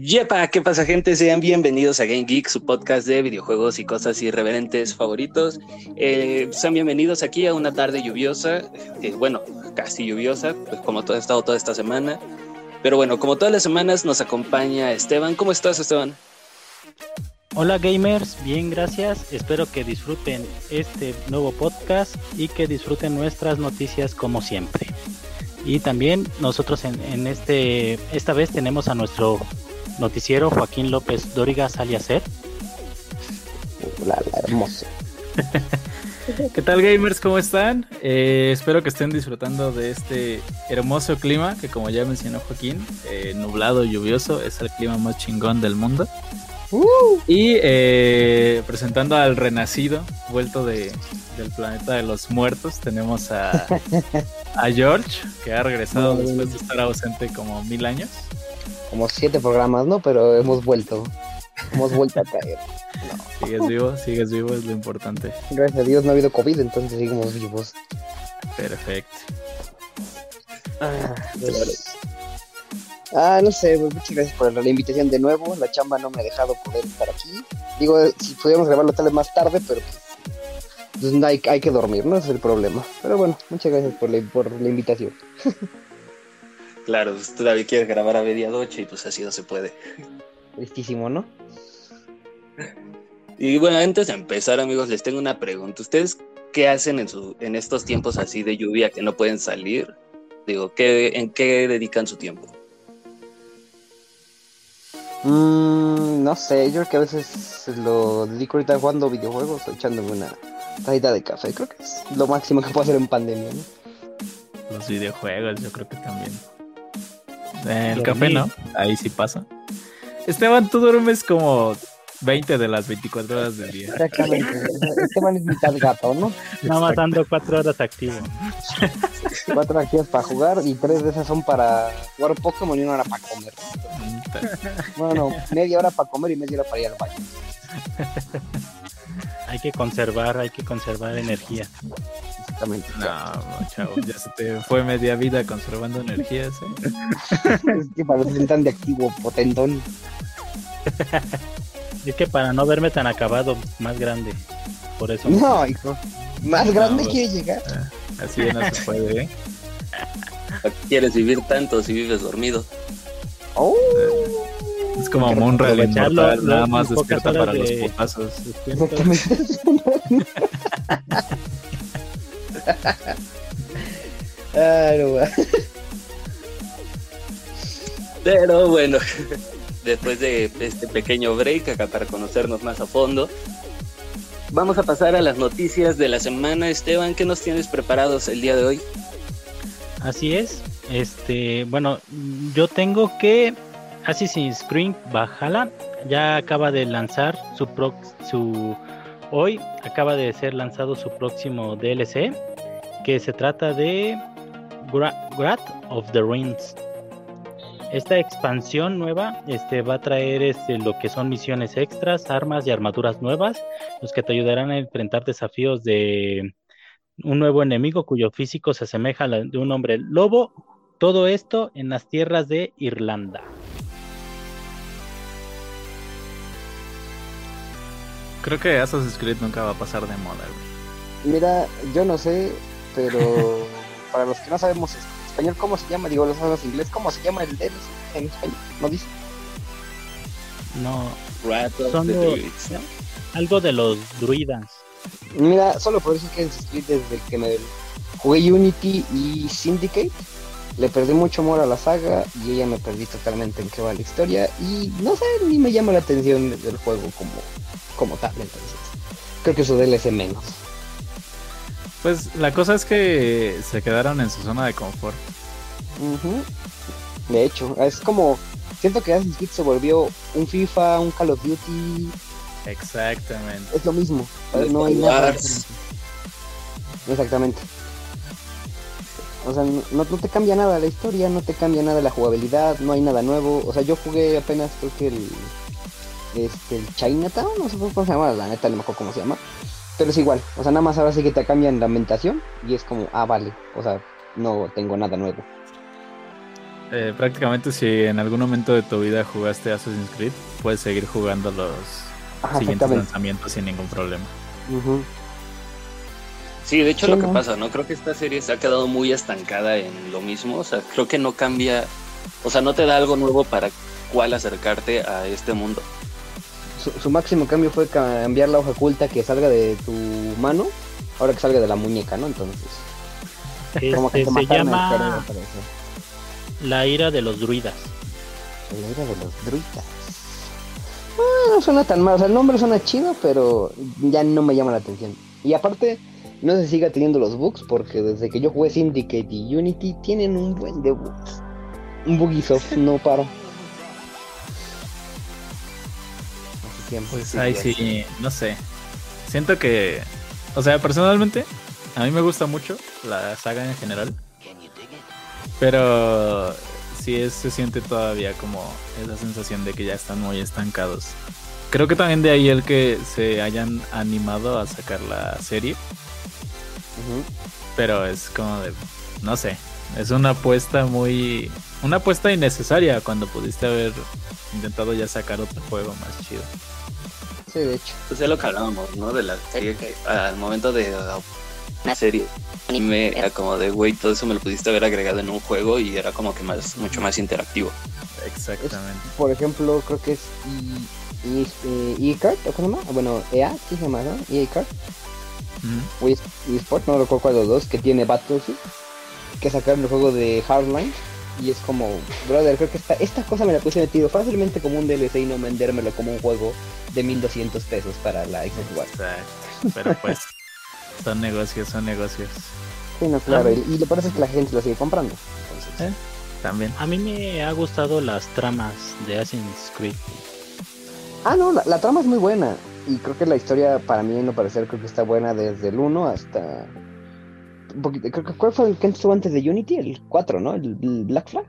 Yepa, ¿qué pasa gente? Sean bienvenidos a Game Geek, su podcast de videojuegos y cosas irreverentes favoritos. Eh, sean bienvenidos aquí a una tarde lluviosa, eh, bueno, casi lluviosa, pues como todo ha estado toda esta semana. Pero bueno, como todas las semanas nos acompaña Esteban. ¿Cómo estás, Esteban? Hola gamers, bien gracias. Espero que disfruten este nuevo podcast y que disfruten nuestras noticias como siempre. Y también nosotros en, este esta vez tenemos a nuestro noticiero Joaquín López Dóriga Saliacer. La, la hermosa. ¿Qué tal gamers? ¿Cómo están? Eh, espero que estén disfrutando de este hermoso clima que como ya mencionó Joaquín, eh, nublado, lluvioso, es el clima más chingón del mundo. Uh. Y eh, presentando al renacido, vuelto de, del planeta de los muertos, tenemos a, a George, que ha regresado después de estar ausente como mil años. Como siete programas, ¿no? Pero hemos vuelto. Hemos vuelto a caer. Sigues vivo, sigues vivo, es lo importante. Gracias a Dios no ha habido COVID, entonces seguimos vivos. Perfecto. Ah, pues, Ah, no sé, pues, muchas gracias por la invitación de nuevo. La chamba no me ha dejado poder estar aquí. Digo, si pudiéramos grabarlo tal vez más tarde, pero pues, pues hay, hay, que dormir, ¿no? Es el problema. Pero bueno, muchas gracias por la, por la invitación. claro, pues, tú todavía quieres grabar a medianoche y pues así no se puede. Listísimo, ¿no? Y bueno, antes de empezar, amigos, les tengo una pregunta. ¿Ustedes qué hacen en, su, en estos tiempos así de lluvia que no pueden salir? Digo, ¿qué, ¿en qué dedican su tiempo? Mm, no sé, yo creo que a veces lo dedico ahorita jugando videojuegos o echándome una tazita de café. Creo que es lo máximo que puedo hacer en pandemia, ¿no? Los videojuegos, yo creo que también. El café, ¿no? Ahí sí pasa. Esteban, tú duermes como 20 de las 24 horas del día. Exactamente. Esteban es mitad gato, ¿no? Nada más ando 4 horas activo. 4 activas para jugar y 3 de esas son para jugar Pokémon y una hora para comer. Bueno, media hora para comer y media hora para ir al baño. Hay que conservar, hay que conservar energía. Exactamente. No, chavo, ya se te fue media vida conservando energías. ¿eh? es que para ser tan de activo, potentón. Es que para no verme tan acabado, más grande. Por eso. No, hijo. Más grande quiere llegar. Ah, así no se puede, ¿eh? ¿Quieres vivir tanto si vives dormido? Oh. Es como Monra el inmortal, nada más despierta para los putazos. Pero bueno, después de este pequeño break acá para conocernos más a fondo, vamos a pasar a las noticias de la semana. Esteban, ¿qué nos tienes preparados el día de hoy? Así es. Este, bueno, yo tengo que Assassin's Creed Valhalla ya acaba de lanzar su pro, su hoy acaba de ser lanzado su próximo DLC que se trata de Grat of the Rings esta expansión nueva este, va a traer este, lo que son misiones extras, armas y armaduras nuevas, los que te ayudarán a enfrentar desafíos de un nuevo enemigo cuyo físico se asemeja al de un hombre lobo. Todo esto en las tierras de Irlanda. Creo que Assassin's Creed nunca va a pasar de moda, Mira, yo no sé, pero para los que no sabemos español cómo se llama, digo los hablas inglés, cómo se llama el DLC en español, ¿no dice? No, son algo de los druidas. Mira, solo por eso es que desde que me jugué Unity y Syndicate, le perdí mucho amor a la saga y ella me perdí totalmente en qué va la historia. Y no sé, ni me llama la atención del juego como, como tal, entonces. Creo que su DLC menos. Pues la cosa es que se quedaron en su zona de confort. De hecho, es como. Siento que Assassin's Creed se volvió un FIFA, un Call of Duty. Exactamente. Es lo mismo. No hay nada. Exactamente. O sea, no, te cambia nada la historia, no te cambia nada la jugabilidad, no hay nada nuevo. O sea, yo jugué apenas creo que el. Este, el Chinatown, no sé cómo se llama, la neta no me acuerdo cómo se llama. Pero es igual, o sea, nada más ahora sí que te cambian la ambientación y es como, ah, vale, o sea, no tengo nada nuevo. eh, prácticamente si en algún momento de tu vida jugaste Assassin's Creed, puedes seguir jugando los Ajá, siguientes lanzamientos sin ningún problema. Ujú. Sí, de hecho Sí, lo que ¿no? pasa, ¿no? Creo que esta serie se ha quedado muy estancada en lo mismo, o sea, creo que no cambia, o sea, no te da algo nuevo para cuál acercarte a este mundo. Su, su máximo cambio fue cambiar la hoja oculta que salga de tu mano, ahora que salga de la muñeca, ¿no? Entonces, como que Este, se cerebro llama. La ira de los druidas. El aire de los druidas. Ah, no suena tan mal, o sea, el nombre suena chido, pero ya no me llama la atención. Y aparte, no si siga teniendo los bugs, porque desde que yo jugué Syndicate y Unity tienen un buen de bugs. Un Bugisoft no para. Tiempo. Pues ahí sí, no sé. Siento que, o sea, personalmente, a mí me gusta mucho la saga en general. Pero sí es- se siente todavía como esa sensación de que ya están muy estancados. Creo que también de ahí el que se hayan animado a sacar la serie, pero es como de, no sé, es una apuesta muy, una apuesta innecesaria cuando pudiste haber intentado ya sacar otro juego más chido. Sí, de hecho. Pues es lo que hablábamos, ¿no? De la serie que al momento de uh, una serie anime era como de, güey, todo eso me lo pudiste haber agregado en un juego y era como que más, mucho más interactivo. Exactamente. Por ejemplo, creo que es E- E- eh, E-Card, ¿o cómo se llama? Bueno, EA, ¿sí se llama, no? EA-Card. Ujú. o es- eSport, no recuerdo cuál de los dos, que tiene Battlefield, que sacaron el juego de Hardline. Y es como, brother, creo que esta, esta cosa me la puse metido fácilmente como un DLC y no vendérmelo como un juego de 1200 pesos para la Xbox One. Exacto. Pero pues, son negocios, son negocios. Sí, no, claro, y, y lo parece que la gente lo sigue comprando. Entonces, ¿Eh? También. A mí me ha gustado las tramas de Assassin's Creed. Ah, no, la, la trama es muy buena. Y creo que la historia, para mí, en lo parecer, creo que está buena desde el 1 hasta. ¿Cuál fue el que estuvo antes de Unity? El 4, ¿no? El, el Black Flag.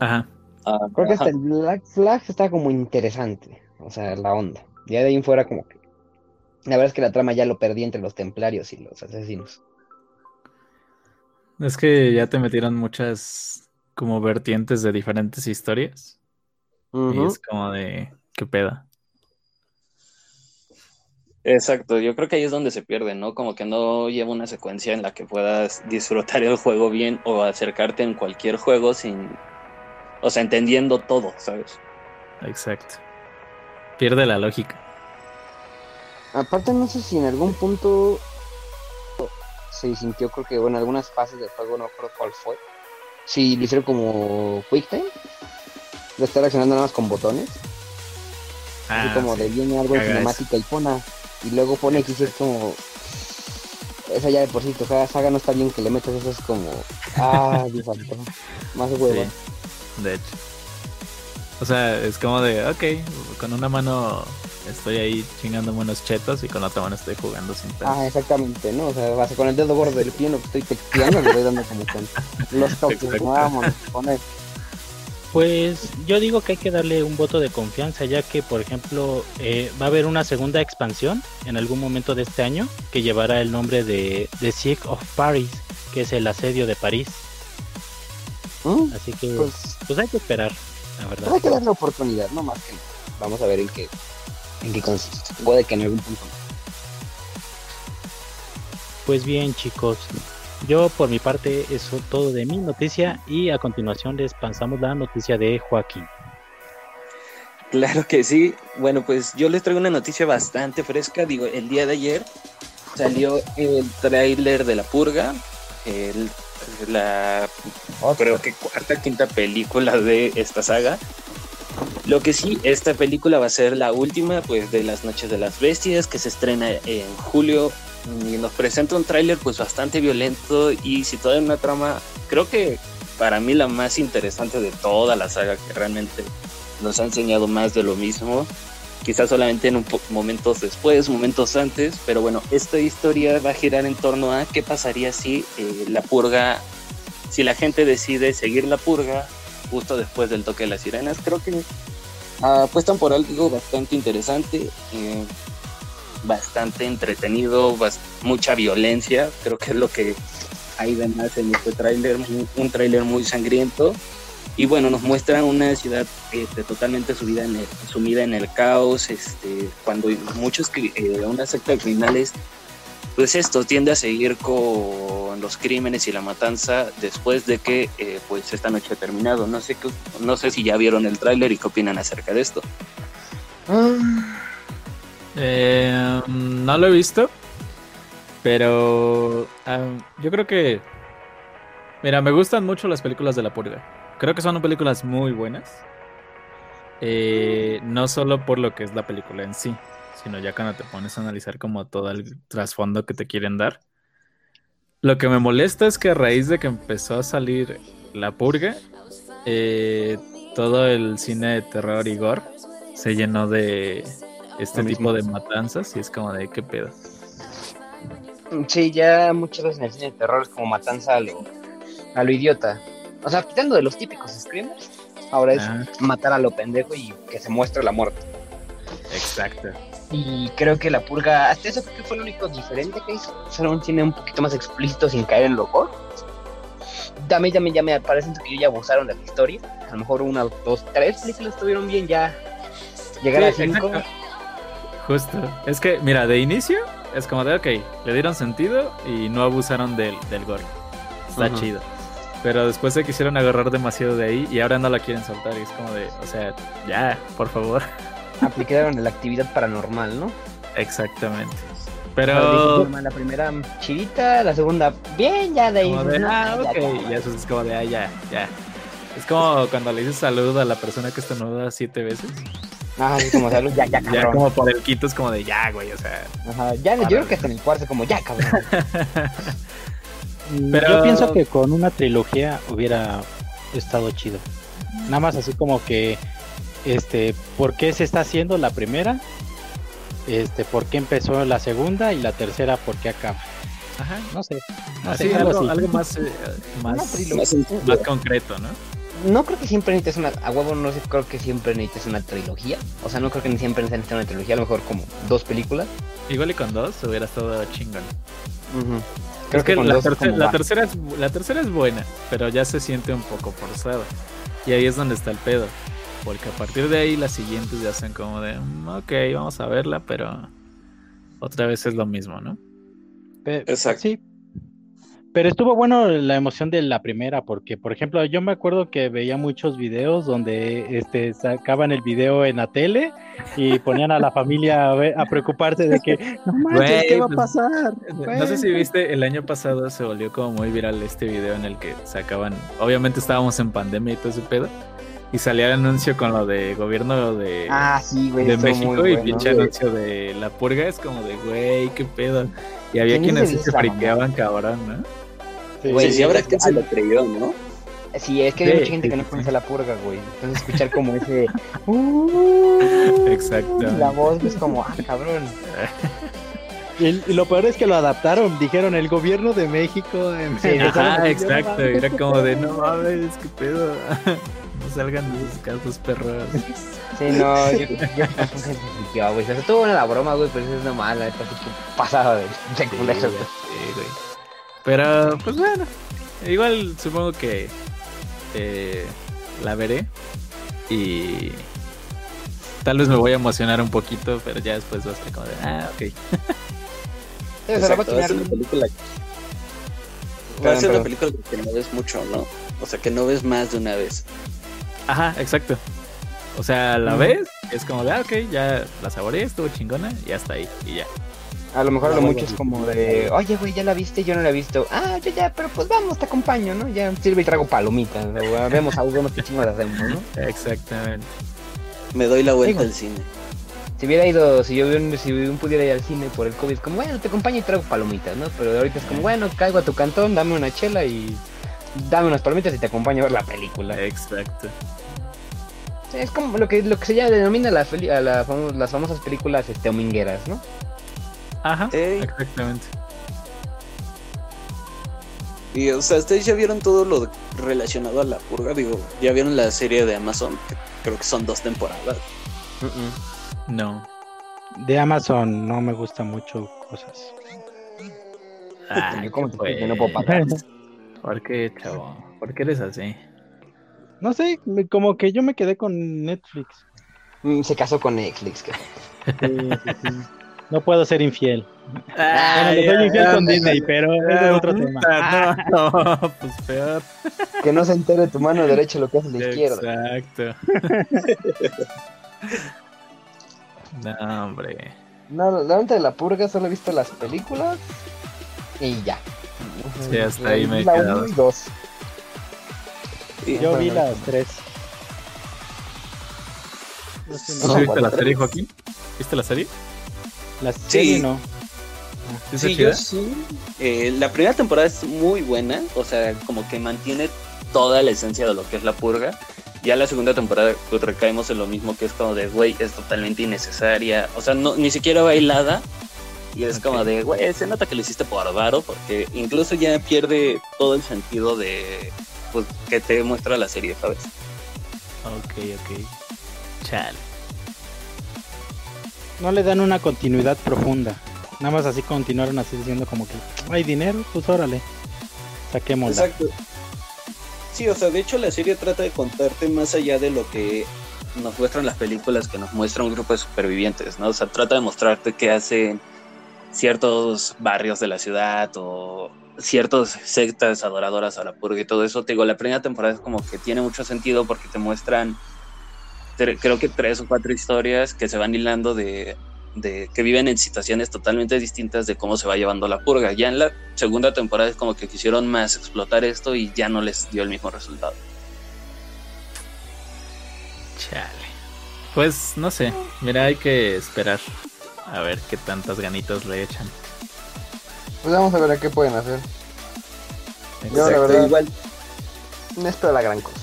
Ajá. Ah, Creo que hasta el Black Flag está como interesante. O sea, la onda. Ya de ahí en fuera, como que. La verdad es que la trama ya lo perdí entre los templarios y los asesinos. Es que ya te metieron muchas como vertientes de diferentes historias. Y es como de, ¿qué peda? Exacto, yo creo que ahí es donde se pierde, ¿no? Como que no lleva una secuencia en la que puedas disfrutar el juego bien o acercarte en cualquier juego sin, o sea, entendiendo todo, ¿sabes? Exacto. Pierde la lógica. Aparte, no sé si en algún punto se sintió, creo que, bueno, en algunas fases del juego, no creo cuál fue. Si lo hicieron como Quick Time, de estar reaccionando nada más con botones. así Ah, como sí. de viene algo en cinemática y pone, y luego pone X y es como. Esa ya de por sí, tu saga saga no está bien que le metas eso, es como. Ah, Dios. Más huevo. Sí, de hecho. O sea, es como de, ok, con una mano estoy ahí chingándome unos chetos y con la otra mano estoy jugando sin pedo. Ah, exactamente, ¿no? O sea, vas con el dedo gordo del pie, que estoy texteando, le doy dando como con los toques. Vámonos, poner. Pues yo digo que hay que darle un voto de confianza, ya que, por ejemplo, eh, va a haber una segunda expansión en algún momento de este año que llevará el nombre de The Siege of Paris, que es el asedio de París. ¿Mm? Así que, Pues pues hay que esperar, la verdad. Pues hay que darle oportunidad, no más que nada. Vamos a ver en qué, en qué consiste. Puede que en algún punto. Pues bien, chicos, yo por mi parte eso todo de mi noticia y a continuación les pasamos la noticia de Joaquín. Claro que sí. Bueno, pues yo les traigo una noticia bastante fresca. Digo, el día de ayer salió el tráiler de La Purga, el- la creo que cuarta, quinta película de esta saga. Lo que sí, esta película va a ser la última, pues, de las Noches de las Bestias, que se estrena en julio y nos presenta un tráiler, pues, bastante violento y situado en una trama, creo que para mí la más interesante de toda la saga, que realmente nos ha enseñado más de lo mismo, quizás solamente en un momentos después, momentos antes, pero bueno, esta historia va a girar en torno a qué pasaría si eh, la purga, si la gente decide seguir la purga justo después del toque de las sirenas. Creo que ah, apuestan por algo bastante interesante, eh, bastante entretenido, bas- mucha violencia, creo que es lo que hay de más en este tráiler, un tráiler muy sangriento. Y bueno, nos muestra una ciudad este, totalmente subida en el, sumida en el caos, este, cuando muchos, eh, una secta de criminales, pues esto tiende a seguir con los crímenes y la matanza después de que eh, pues esta noche ha terminado. No sé, qué, no sé si ya vieron el tráiler y qué opinan acerca de esto. Eh, no lo he visto, pero yo creo que... Mira, me gustan mucho las películas de la purga. Creo que son películas muy buenas. Eh, no solo por lo que es la película en sí, sino ya cuando te pones a analizar como todo el trasfondo que te quieren dar. Lo que me molesta es que a raíz de que empezó a salir La Purga, eh, todo el cine de terror y gore se llenó de este tipo de matanzas y es como de qué pedo. Sí, ya muchas veces en el cine de terror es como matanza a lo, a lo idiota. O sea, quitando de los típicos screamers, ahora es Ajá. matar a lo pendejo y que se muestre la muerte. Exacto. Y creo que la purga, hasta eso creo que fue lo único diferente que hizo. Solo un cine un poquito más explícito sin caer en lo gore. A mí también ya me parece que ya abusaron de la historia. A lo mejor una, dos, tres películas estuvieron bien ya. Llegar Sí, a cinco. exacto. Justo. Es que, mira, de inicio es como de, ok, le dieron sentido y no abusaron del, del gore. Está chido. Pero después se quisieron agarrar demasiado de ahí y ahora no la quieren soltar. Y es como de, o sea, ya, por favor. Aplicaron la actividad paranormal, ¿no? Exactamente. Pero. la primera chidita, la segunda bien, ya de ahí. De, no, ah, ok. ya. Y eso es como de, ah, ya, ya. Es como cuando le dices salud a la persona que estornuda siete veces. Ah, sí, como salud, ya, ya, Ya cabrón. como por el quito es como de, ya, güey, o sea. Ajá, ya, yo creo que hasta en el cuarto como ya, cabrón. Pero- Yo pienso que con una trilogía hubiera estado chido. Nada más así como que, este, ¿por qué se está haciendo la primera? Este, ¿por qué empezó la segunda y la tercera por qué acaba? Ajá. No sé. No Así, sé, algo, así. algo más, eh, más, más concreto, ¿no? No creo que siempre necesites una. A huevo, no sé, creo que siempre necesites una trilogía. O sea, no creo que ni siempre necesites una trilogía. A lo mejor como dos películas. Igual y con dos hubiera estado chingón. Creo es que, con la, dos es terce- como la tercera es, la tercera es buena, pero ya se siente un poco forzada. Y ahí es donde está el pedo. Porque a partir de ahí las siguientes ya son como de, "Mm, ok, vamos a verla, pero otra vez es lo mismo, ¿no? Exacto. Sí. Pero estuvo bueno la emoción de la primera, porque, por ejemplo, yo me acuerdo que veía muchos videos donde este, sacaban el video en la tele y ponían a la familia a, ver- a preocuparse de que, no manches, ¿qué va a pues, pasar? No sé si viste, el año pasado se volvió como muy viral este video en el que sacaban, obviamente estábamos en pandemia y todo ese pedo, y salía el anuncio con lo de gobierno de, Ah, sí, güey. de México muy y bueno. pinche anuncio de la purga, es como de, güey, qué pedo. Y había ¿Quién quienes se friqueaban cabrón, ¿no? Sí, Güey, Sí, sí, habrá que se lo creyó, ¿no? Sí, es que hay Sí, mucha gente sí, que no sí, conoce sí. la purga, güey. Entonces escuchar como ese. "Uh", Exacto. La voz es como, ah, cabrón. Y, y lo peor es que lo adaptaron, dijeron el gobierno de México. Sí, Ajá, decir, "No exacto. mames". Era como de, no mames, qué pedo. No salgan de sus casas, perros. Sí, no, yo, yo, se friqueó, güey. O sea, estuvo buena la broma, güey, pero eso es normal, neta, así que pasada de, de Sí, culero, ya güey. Pero, pues bueno. Igual supongo que eh, la veré. Y tal vez me voy a emocionar un poquito, pero ya después va a ser como de, ah, ok. Exacto, va a ser una película, va a Perdón, ser una perdón. película que no ves mucho, ¿no? O sea, que no ves más de una vez. Ajá, exacto. O sea, la Ujú. ves, es como de, ah, ok, ya la saboreé, estuvo chingona, y hasta ahí, y ya. A lo mejor No, lo mucho es como de, oye, güey, ya la viste, yo no la he visto. Ah, yo ya, pero pues vamos, te acompaño, ¿no? Ya sirve y trago palomitas. o sea, Vemos algo, vemos qué chingados hacemos, ¿no? Exactamente. Me doy la vuelta al cine. Si hubiera ido, si yo hubiera- si pudiera ir al cine por el COVID, como, bueno, te acompaño y traigo palomitas, ¿no? Pero ahorita es como, bueno, caigo a tu cantón, dame una chela y dame unas palomitas y te acompaño a ver la película. Exacto. Sí, es como lo que, lo que se llama, denomina la a la las famosas películas este, domingueras, ¿no? Ajá, Ey. exactamente. Y, o sea, ustedes ya vieron todo lo relacionado a la purga. Digo, ya vieron la serie de Amazon, creo que son dos temporadas. No. De Amazon no me gusta mucho cosas. Ah, te no pues. puedo pagar. ¿Por qué, chavo? ¿Por qué eres así? No sé, como que yo me quedé con Netflix. Mm, Se casó con Netflix. Sí, sí, sí. No puedo ser infiel. Ah, Bueno, soy infiel ya, con ya, Disney, pero ese es otro tema. No, no, pues peor. Que no se entere tu mano derecha lo que hace la izquierda. Exacto. no, hombre. No, la neta de la purga solo he visto las películas y ya. Sí, hasta ahí me he la quedado. uno y dos. Yo vi las tres. No sé, ¿No No, viste la serie, Joaquín? ¿Viste la serie? La serie no. ¿Sí Sí, yo sí. Eh, la primera temporada es muy buena, o sea, como que mantiene toda la esencia de lo que es la purga. Ya la segunda temporada pues, recaemos en lo mismo que es como de, güey, es totalmente innecesaria. O sea, no, ni siquiera bailada. Y es como de, güey, se nota que lo hiciste por varo, porque incluso ya pierde todo el sentido de, pues, que te muestra la serie, ¿sabes? Ok, ok. Chale. No le dan una continuidad profunda. Nada más así continuaron así diciendo como que hay dinero, pues órale. Saquémosla. Exacto. Sí, o sea, de hecho la serie trata de contarte más allá de lo que nos muestran las películas que nos muestra un grupo de supervivientes, ¿no? O sea, trata de mostrarte qué hacen ciertos barrios de la ciudad o ciertas sectas adoradoras a la purga y todo eso. Te digo, la primera temporada es como que tiene mucho sentido porque te muestran, creo que tres o cuatro historias que se van hilando de, de que viven en situaciones totalmente distintas de cómo se va llevando la purga. Ya en la segunda temporada es como que quisieron más explotar esto y ya no les dio el mismo resultado. Chale. Pues no sé. Mira, hay que esperar. A ver qué tantas ganitas le echan. Pues vamos a ver a qué pueden hacer. Yo, la Exacto, verdad- igual. No espero la gran cosa.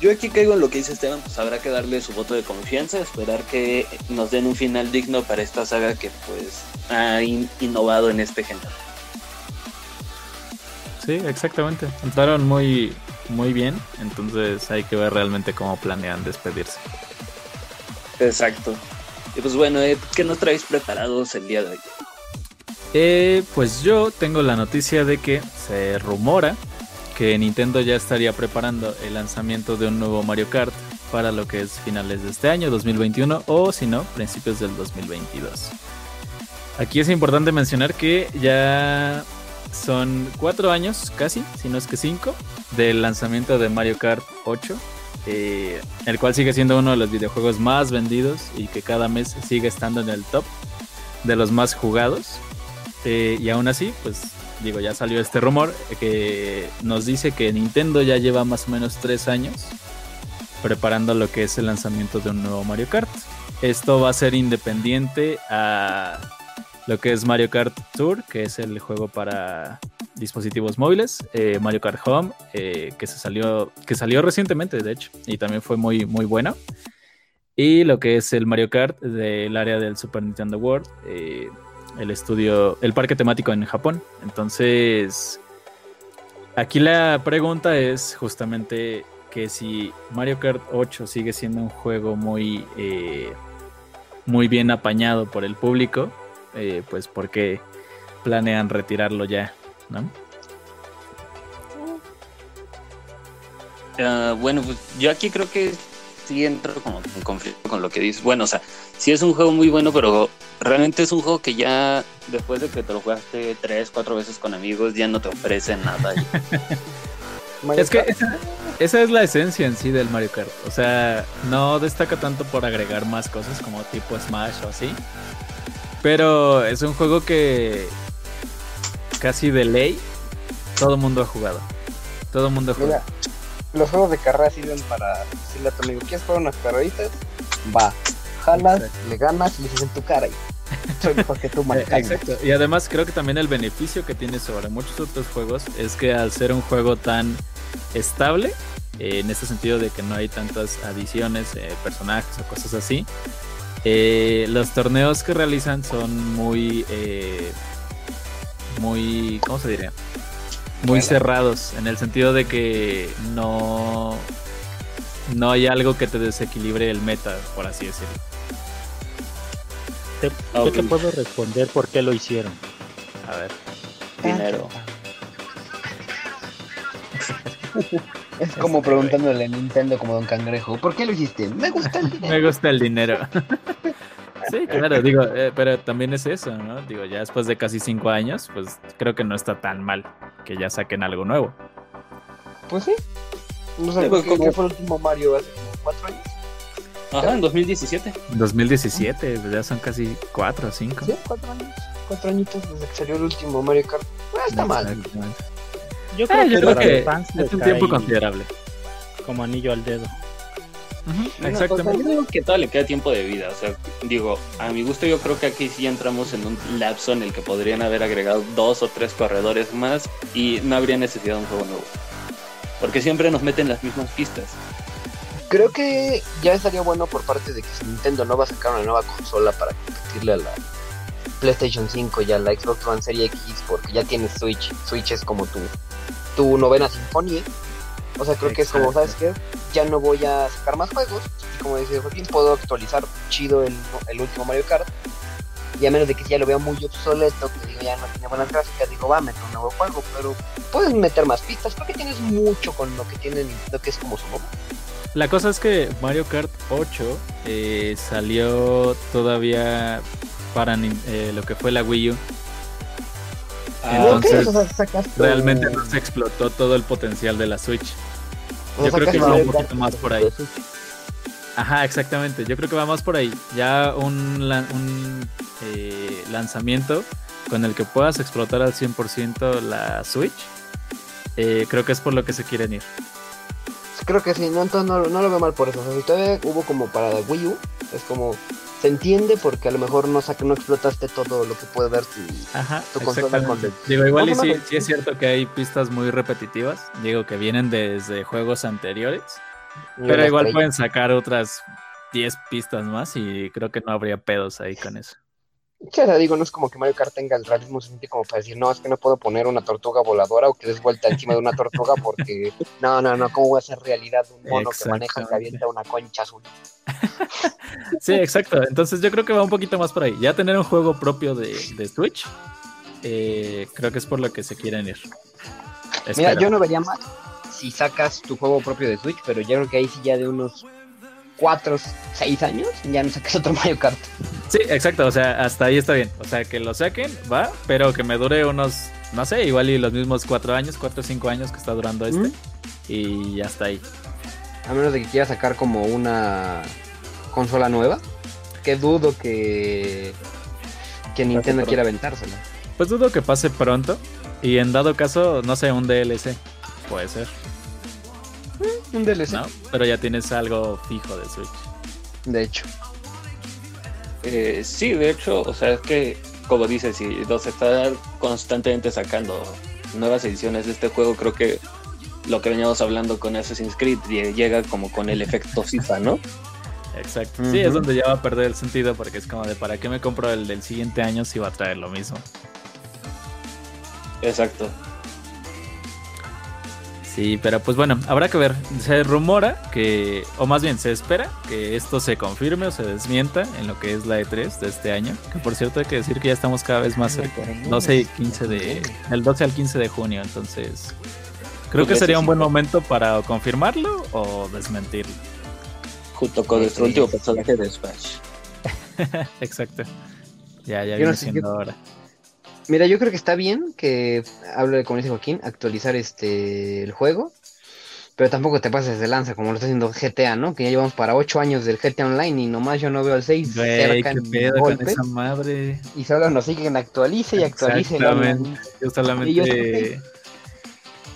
Yo aquí caigo en lo que dice Esteban, pues habrá que darle su voto de confianza, esperar que nos den un final digno para esta saga que pues ha in- innovado en este género. Sí, exactamente. Entraron muy, muy bien. Entonces hay que ver realmente cómo planean despedirse. Exacto. Y pues bueno, Ed, ¿qué nos traéis preparados el día de hoy? Eh, pues yo tengo la noticia de que se rumora que Nintendo ya estaría preparando el lanzamiento de un nuevo Mario Kart para lo que es finales de este año, 2021, o si no, principios del 2022. Aquí es importante mencionar que ya son cuatro años, casi, si no es que cinco, del lanzamiento de Mario Kart 8, eh, el cual sigue siendo uno de los videojuegos más vendidos y que cada mes sigue estando en el top de los más jugados. Eh, y aún así, pues digo, ya salió este rumor que nos dice que Nintendo ya lleva más o menos tres años preparando lo que es el lanzamiento de un nuevo Mario Kart. Esto va a ser independiente a lo que es Mario Kart Tour, que es el juego para dispositivos móviles, eh, Mario Kart Home, eh, que se salió, que salió recientemente, de hecho, y también fue muy, muy bueno. Y lo que es el Mario Kart del área del Super Nintendo World, eh, el estudio, el parque temático en Japón. Entonces, aquí la pregunta es justamente que si Mario Kart 8 sigue siendo un juego muy, eh, muy bien apañado por el público, eh, pues ¿por qué planean retirarlo ya? ¿no? Ah, bueno, pues yo aquí creo que sí entro como en conflicto con lo que dices. Bueno, o sea, sí es un juego muy bueno, pero realmente es un juego que ya después de que te lo jugaste tres, cuatro veces con amigos, ya no te ofrece nada. Es que esa, esa es la esencia en sí del Mario Kart. O sea, no destaca tanto por agregar más cosas como tipo Smash o así. Pero es un juego que casi de ley todo el mundo ha jugado. Todo el mundo ha jugado. Mira, los juegos de carrera sirven para decirle a tu amigo, ¿quieres jugar unas carreritas? Va, jalas, Exacto. le ganas y le dices en tu cara y soy mejor que tú, manejando. Exacto. Y además creo que también el beneficio que tiene sobre muchos otros juegos es que al ser un juego tan estable, eh, en este sentido de que no hay tantas adiciones, eh, personajes o cosas así, eh, los torneos que realizan son muy, muy, ¿cómo se diría? Muy Bueno. cerrados, en el sentido de que no, no hay algo que te desequilibre el meta, por así decirlo. Te- yo te puedo responder por qué lo hicieron. A ver. Dinero. Es como preguntándole a Nintendo como Don Cangrejo, ¿por qué lo hiciste? Me gusta el dinero. Me gusta el dinero. sí, claro, digo, eh, pero también es eso, ¿no? Digo, ya después de casi cinco años, pues creo que no está tan mal que ya saquen algo nuevo. Pues sí. No sé, pues, ¿qué, como- qué fue el último Mario hace como cuatro años? Ajá, en 2017. 2017, pues ya son casi cuatro o cinco. Sí, cuatro años. Cuatro añitos desde que salió el último Mario Kart. No está mal. Yo Ah, creo yo que creo es un tiempo considerable. como anillo al dedo. Yo Exactamente. creo que todavía le queda tiempo de vida. O sea, digo, a mi gusto yo creo que aquí sí entramos en un lapso en el que podrían haber agregado dos o tres corredores más y no habría necesidad de un juego nuevo. Porque siempre nos meten las mismas pistas. Creo que ya estaría bueno por parte de que si Nintendo no va a sacar una nueva consola para competirle a la PlayStation 5 y a la Xbox One Series X porque ya tienes Switch. Switch es como tu, tu novena sinfonía. O sea, creo que es como, ¿sabes qué? Ya no voy a sacar más juegos. Y como dice Joaquín, puedo actualizar chido el, el último Mario Kart. Y a menos de que ya lo vea muy obsoleto, que digo, ya no tiene buenas gráficas, digo, va, meto un nuevo juego. Pero puedes meter más pistas. Creo que tienes mucho con lo que tiene Nintendo, que es como su nombre. La cosa es que Mario Kart 8 eh, salió todavía para eh, lo que fue la Wii U. Entonces, sacas tu- Realmente no se explotó todo el potencial de la Switch. yo creo que va un poquito más por ahí. Ajá, exactamente. Yo creo que va más por ahí. Ya un, eh, lanzamiento con el que puedas explotar al 100% la Switch. eh, creo que es por lo que se quieren ir. Creo que sí, no, entonces no, no lo veo mal por eso. O sea, si todavía hubo como para Wii U, es como. Se entiende porque a lo mejor no, no explotaste todo lo que puede ver tu. Ajá, Tu consola con- Digo, igual y sí, sí es cierto que hay pistas muy repetitivas. Digo que vienen desde juegos anteriores. Pero igual estrella. pueden sacar otras 10 pistas más y creo que no habría pedos ahí con eso. O sea, digo, no es como que Mario Kart tenga el realismo suficiente como para decir, no, es que no puedo poner una tortuga voladora o que des vuelta encima de una tortuga porque. No, no, no, ¿cómo voy a hacer realidad un mono que maneja y avienta una concha azul? Sí, exacto. Entonces yo creo que va un poquito más por ahí. Ya tener un juego propio de, de Switch, eh, creo que es por lo que se quieren ir. Mira, yo no vería mal si sacas tu juego propio de Switch, pero yo creo que ahí sí ya de unos 4, 6 años ya no sacas otro Mario Kart. Sí, exacto. O sea, hasta ahí está bien. O sea, que lo saquen, va, pero que me dure unos, no sé, igual y los mismos 4 años, 4 o 5 años que está durando este. ¿Mm? Y hasta ahí. A menos de que quiera sacar como una consola nueva. Que dudo que, que Nintendo quiera aventársela. Pues dudo que pase pronto. Y en dado caso, no sé, un DLC. Puede ser, Un DLC. ¿no? Pero ya tienes algo fijo de Switch. De hecho. Eh, sí, de hecho, o sea, es que, como dices, si los está constantemente sacando nuevas ediciones de este juego, creo que lo que veníamos hablando con Assassin's Creed lle- llega como con el efecto FIFA, ¿no? Exacto. Sí, es donde ya va a perder el sentido porque es como de ¿para qué me compro el del siguiente año si va a traer lo mismo? Exacto. Sí, pero pues bueno, habrá que ver. Se rumora que, o más bien se espera que esto se confirme o se desmienta en lo que es la E3 de este año. Que por cierto hay que decir que ya estamos cada vez más cerca. 12 y 15 de, del 12 al 15 de junio, entonces creo Pues que sería un buen momento para confirmarlo o desmentirlo. Junto con nuestro último personaje de Smash. Exacto. Ya, ya viene siendo ahora. Mira, yo creo que está bien que hable, como dice Joaquín, actualizar este el juego. Pero tampoco te pases de lanza, como lo está haciendo GTA, ¿no? Que ya llevamos para 8 años del GTA Online y nomás yo no veo el 6 Güey, qué pedo con golpes. esa madre. Y solo nos siguen actualice y actualice. Exactamente. Yo solamente.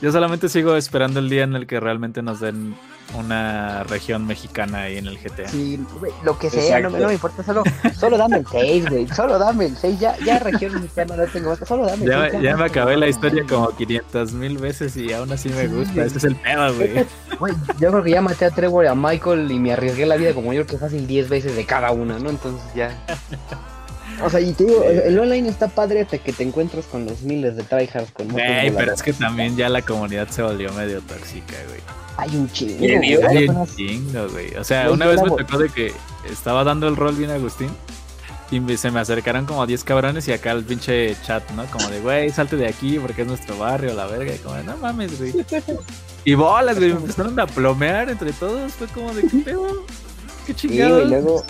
Yo solamente sigo esperando el día en el que realmente nos den una región mexicana ahí en el GTA. Sí, güey, lo que sea, no, no me importa, solo, solo dame el 6, güey, solo dame el 6, ya, ya región mexicana no tengo, solo dame el Ya, 6. ya me acabé la historia como 500 mil veces y aún así me Sí, gusta. güey. Ese es el pedo, güey. Güey, yo creo que ya maté a Trevor y a Michael y me arriesgué la vida como yo que fácil 10 veces de cada una, ¿no? Entonces ya. O sea, y te digo, Sí. el online está padre hasta que te encuentras con los miles de tryhards con Güey, pero es que también ya la comunidad se volvió medio tóxica, güey. Hay un chingo, hay un chingo, güey. O sea, una vez me tocó de que estaba dando el rol bien Agustín y se me acercaron como 10 cabrones y acá el pinche chat, ¿no? Como de, güey, salte de aquí porque es nuestro barrio, la verga. Y como, de, no mames, güey. Y bolas, güey, me empezaron a plomear entre todos. Fue como de qué pedo. Qué Sí, chingado. güey, luego,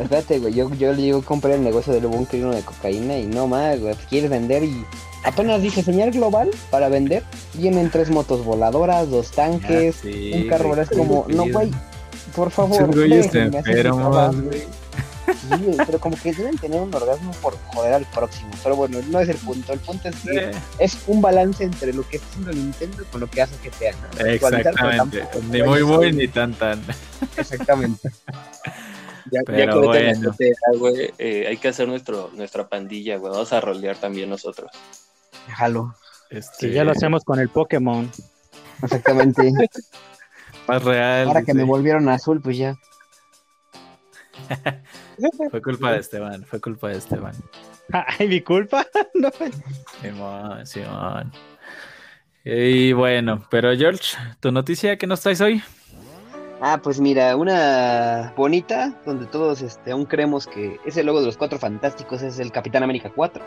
espérate, güey, yo, yo le digo compré el negocio del búnker uno de cocaína y no más, güey, quieres vender y apenas dije señal global para vender, vienen tres motos voladoras, dos tanques, Ah, sí, un carro, es como, no, güey, por favor, Esos güeyes te déjenme hacer mi trabajo". enfermas, güey. Sí, pero como que deben tener un orgasmo por joder al próximo, pero bueno, no es el punto, el punto es que es un balance entre lo que está haciendo Nintendo con lo que hace GTA, ¿no? Exactamente. tampoco, Ni muy, muy, ni tan, tan. Exactamente. Ya, Pero ya bueno. GTA, güey, eh, hay que hacer nuestro, nuestra pandilla, güey. Vamos a rolear también nosotros. Déjalo. Este, Si ya lo hacemos con el Pokémon. Exactamente. Más real. Ahora que me volvieron azul, pues ya. Fue culpa de Esteban, fue culpa de Esteban. Ay, mi culpa. No. Simón, Simón. Y bueno, pero George, ¿tu noticia que nos traes hoy? Ah, pues mira, una bonita, donde todos este, aún creemos que ese logo de los cuatro fantásticos es el Capitán América 4.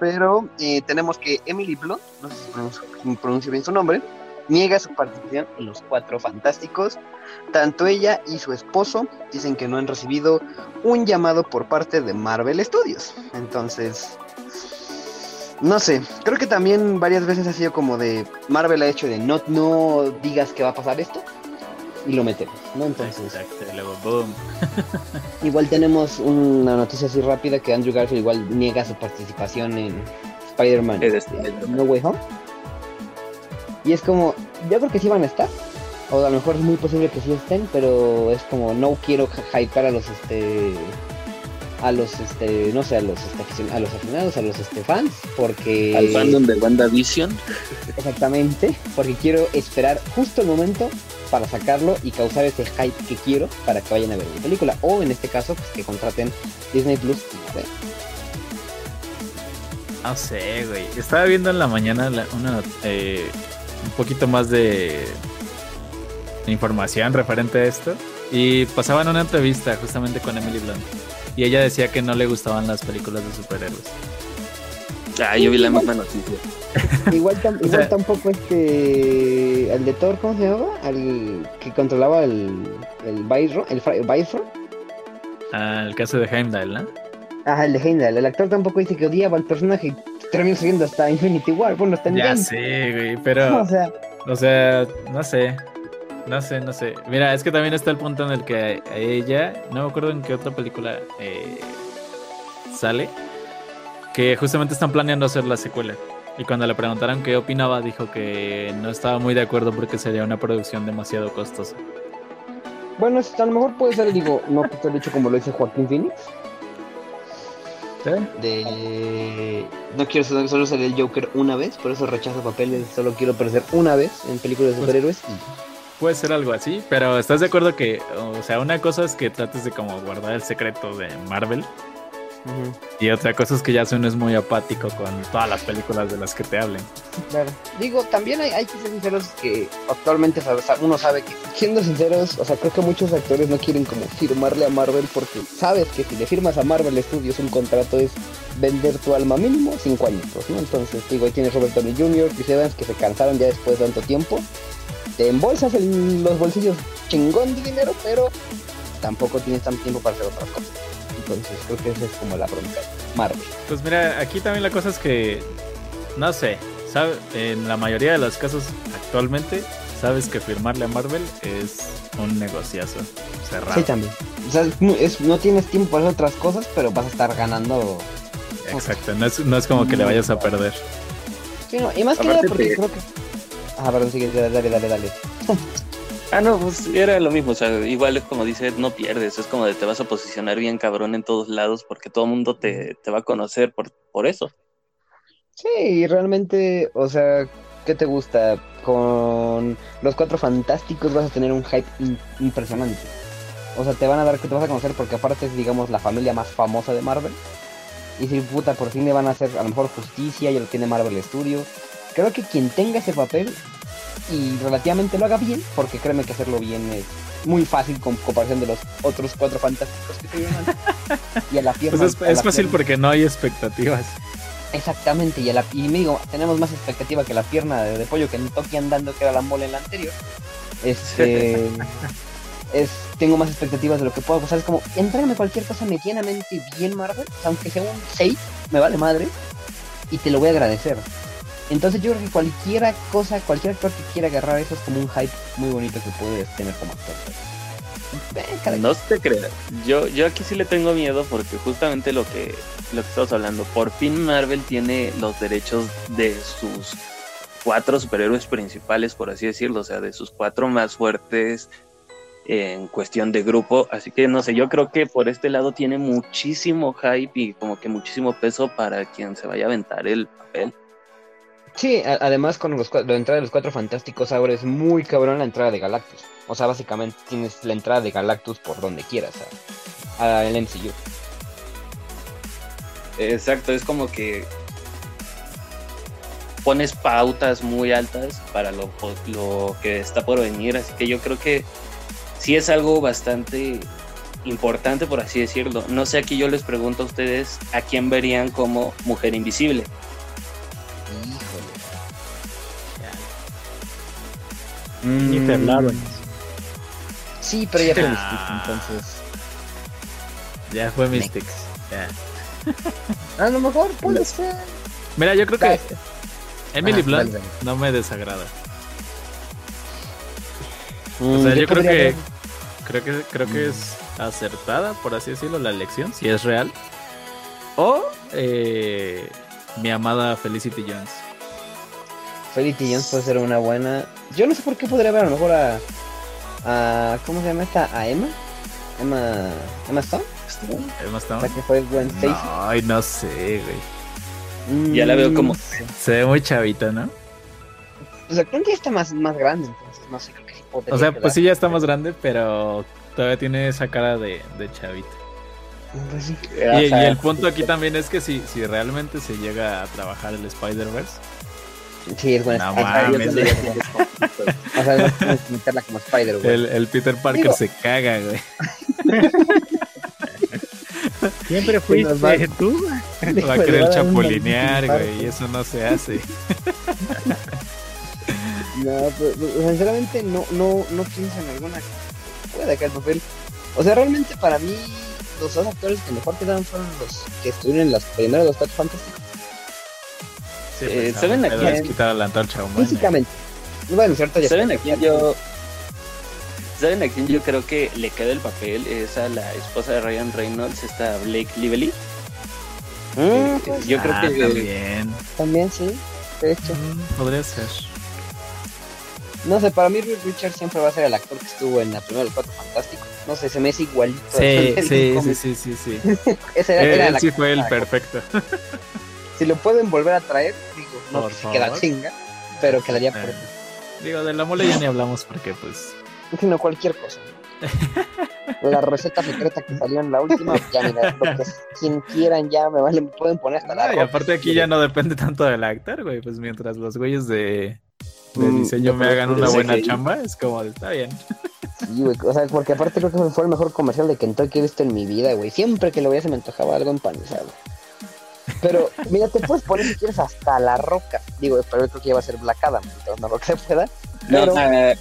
Pero eh, tenemos que Emily Blunt, no sé si pronuncio, si pronuncio bien su nombre, niega su participación en los cuatro fantásticos. Tanto ella y su esposo dicen que no han recibido un llamado por parte de Marvel Studios. Entonces, no sé, creo que también varias veces ha sido como de Marvel ha hecho de no, no digas que va a pasar esto y lo metemos, ¿no? Entonces, Exacto, luego boom. igual tenemos una noticia así rápida que Andrew Garfield igual niega su participación en Spider-Man Es este. No Way Home. Y es como, yo creo que sí van a estar, o a lo mejor es muy posible que sí estén, pero es como no quiero hypear a los este a los este no sé a los este, aficionados, a los aficionados a los este fans porque Al fandom de WandaVision. Exactamente, porque quiero esperar justo el momento para sacarlo y causar ese hype que quiero para que vayan a ver mi película. O en este caso, pues que contraten Disney Plus. y la vean. No sé, güey. Estaba viendo en la mañana la- una, eh, un poquito más de información referente a esto. Y pasaban una entrevista justamente con Emily Blunt. Y ella decía que no le gustaban las películas de superhéroes. Ah, yo vi la misma noticia. Igual, tam- O igual sea- tampoco este. El de Thor, ¿cómo se llamaba? Al que controlaba el. El Bifrost. El, Bifrost. Ah, el caso de Heimdall, ¿no? Ajá, el de Heimdall. El actor tampoco dice que odiaba al personaje. Terminó siguiendo hasta Infinity War. Bueno, hasta Ya Endgame. sé, güey, pero, O sea, o sea, no sé. No sé, no sé. Mira, es que también está el punto en el que a ella, no me acuerdo en qué otra película eh, sale, que justamente están planeando hacer la secuela. Y cuando le preguntaron qué opinaba, dijo que no estaba muy de acuerdo porque sería una producción demasiado costosa. bueno, a lo mejor puede ser, digo, no que esté hecho como lo dice Joaquín Phoenix. De no quiero solo, solo ser el Joker una vez, por eso rechazo papeles, solo quiero aparecer una vez en películas de Pues- superhéroes Puede ser algo así, pero ¿estás de acuerdo que, o sea, una cosa es que trates de como guardar el secreto de Marvel y otra cosa es que ya suenes muy apático con todas las películas de las que te hablen? Claro. Digo, también hay, que ser sinceros que actualmente uno sabe que, siendo sinceros, o sea, creo que muchos actores no quieren como firmarle a Marvel porque sabes que si le firmas a Marvel Studios un contrato es vender tu alma mínimo cinco añitos, ¿no? Entonces, digo, ahí tienes Robert Downey Jr., Chris Evans, que se cansaron ya después de tanto tiempo. Te embolsas en los bolsillos chingón de dinero, pero tampoco tienes tanto tiempo para hacer otras cosas. Entonces, creo que esa es como la bronca. Marvel. Pues mira, aquí también la cosa es que, no sé, sabe, en la mayoría de los casos actualmente, sabes que firmarle a Marvel es un negociazo cerrado. Sí, también. O sea, es- no tienes tiempo para hacer otras cosas, pero vas a estar ganando. Exacto, no es, no es como que le vayas a perder. Sí, no, y más que nada porque te- creo que. Ah, perdón, dale, dale. dale. Ah, no, pues era lo mismo. O sea, igual es como dice, no pierdes. Es como de te vas a posicionar bien cabrón en todos lados porque todo el mundo te, te va a conocer por, por eso. Sí, y realmente, o sea, ¿qué te gusta? Con los cuatro fantásticos vas a tener un hype impresionante. O sea, te van a dar que te vas a conocer porque aparte es, digamos, la familia más famosa de Marvel. Y si puta, por fin le van a hacer a lo mejor justicia, ya lo tiene Marvel Studios. Creo que quien tenga ese papel y relativamente lo haga bien, porque créeme que hacerlo bien es muy fácil con comparación de los otros cuatro fantásticos que se llaman. y a la Pues pierna. es, a es la fácil pierna- porque no hay expectativas. Exactamente, y, a la, y me digo, tenemos más expectativa que la pierna de, de pollo que en Toki andando, que era la mole en la anterior. Este. es, tengo más expectativas de lo que puedo pasar. Es como, entrarme cualquier cosa medianamente bien, Marvel, o sea, aunque sea un 6, me vale madre, y te lo voy a agradecer. Entonces yo creo que cualquier cosa, cualquier actor que quiera agarrar eso es como un hype muy bonito que puedes tener como actor. No te creas. Yo, yo aquí sí le tengo miedo porque justamente lo que, lo que estamos hablando, por fin Marvel tiene los derechos de sus cuatro superhéroes principales, por así decirlo, o sea, de sus cuatro más fuertes en cuestión de grupo. Así que no sé, yo creo que por este lado tiene muchísimo hype y como que muchísimo peso para quien se vaya a aventar el papel. Sí, además con los, la entrada de los cuatro fantásticos ahora es muy cabrón la entrada de Galactus. O sea, básicamente tienes la entrada de Galactus por donde quieras a, a el MCU. Exacto, es como que pones pautas muy altas para lo, lo que está por venir, así que yo creo que sí es algo bastante importante, por así decirlo. No sé, aquí yo les pregunto a ustedes a quién verían como mujer invisible. Mm, Lawrence. Sí, pero ya fue Ah. Mystique, entonces. Ya fue Mystics. Ya. A lo mejor puede ser. Mira, yo creo que. Emily Ah, Blunt no me desagrada. Mm, O sea, yo creo que ver- creo que creo que es acertada, por así decirlo, la elección, si es real. O eh, mi amada Felicity Jones. Felicity Jones puede ser una buena. Yo no sé por qué podría ver a lo mejor a. a ¿Cómo se llama esta? ¿A Emma? Emma. Emma Stone? Emma Stone. La que fue Gwen Stacy. Ay, no sé, güey. Mm, Ya la veo como- Se ve muy chavita, ¿no? O sea, creo que ya está más, más grande, entonces no sé, creo que sí podría O sea, quedar. pues sí ya está más grande, pero todavía tiene esa cara de, de chavita. Pues sí. Y, y el punto aquí también es que si, si realmente se llega a trabajar el Spider-Verse, Sí, es buena. No Ajá, yo mames. tendría que- O sea, no puedes meterla como Spider, güey. el, el Peter Parker Digo- se caga, güey. Siempre Pues va- fuiste tú. Va a querer va a chapulinear, güey, y eso no se hace. No, pero, pero, sinceramente no, no, no pienso en alguna que el papel. O sea, realmente para mí los dos actores que mejor quedaron fueron los que estuvieron en las primeras dos cuatro fantásticos. Sí, Eh, no, ¿saben a quién? es quitar la antorcha humana. Físicamente. Bueno, cierto, ya ¿Saben a quién yo? ¿Saben a quién yo creo que le queda el papel? Es a la esposa de Ryan Reynolds, esta Blake Lively. Mm, pues, Yo creo Ah, que también. también sí, de hecho. Mm, Podría ser. No sé, para mí Reed Richards siempre va a ser el actor que estuvo en la primera de los cuatro fantásticos. No sé, se me hace igualito. Sí, sí, sí, sí, sí, sí. Ese era, Él, era él la sí fue el perfecto. Si lo pueden volver a traer, digo, no Por si queda chinga, pero quedaría Eh. perfecto. Digo, de la mole ya ni hablamos porque, pues, Sino cualquier cosa. La receta secreta que salió en la última, ya mira, lo que quien quieran ya me vale, me pueden poner hasta la Ah, y aparte aquí ya no depende tanto del actor, güey, pues mientras los güeyes de, de Mm, diseño me hagan una buena chamba, es como, de, está bien. Sí, güey, o sea, porque aparte creo que fue el mejor comercial de Kentucky que he visto en mi vida, güey. Siempre que lo veía se me antojaba algo empanizado. Pero, mira, te puedes poner si quieres hasta la roca. Digo, pero yo creo que ya va a ser Black Adam, entonces no lo que se pueda. No, Pero,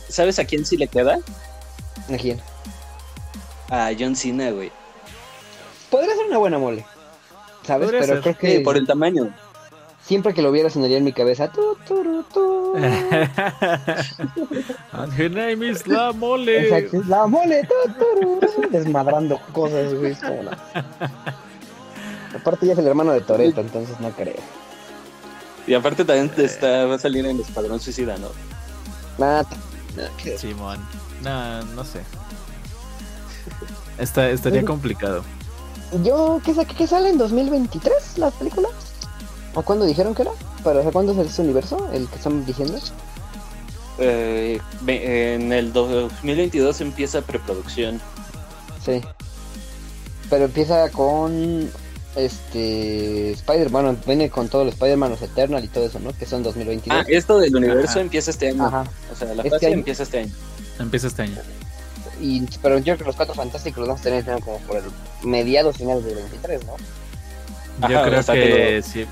¿Sabes a quién sí le queda? ¿a quién? A John Cena, güey. Podría ser una buena mole. ¿Sabes? Podría pero ser. creo que Sí, por el tamaño. siempre que lo viera sonaría en mi cabeza. Tu, tu. And her name is La Mole. Exacto, la mole, tu, tu, desmadrando cosas, güey. Aparte ya es el hermano de Toreto, entonces no creo. Y aparte también está, va a salir en Escuadrón Suicida, ¿no? Nada, nada que- Simón. No, no sé. Está, estaría complicado. Yo, ¿qué, qué sale en 2023 la película? ¿O cuándo dijeron que era? ¿Pero o sea, cuándo es ese universo? ¿El que están diciendo? Eh, en el 2022 empieza preproducción. Sí. Pero empieza con este Spider, bueno, viene con todo el Spider-Man los Eternal y todo eso, ¿no? Que son 2022. Ah, esto del universo Ajá. empieza este año. Ajá. O sea, la Este fase año. empieza este año. Empieza este año. Y, pero yo creo que los cuatro fantásticos los vamos a tener como por el mediados finales del 23, ¿no? Yo creo o sea, que que sí.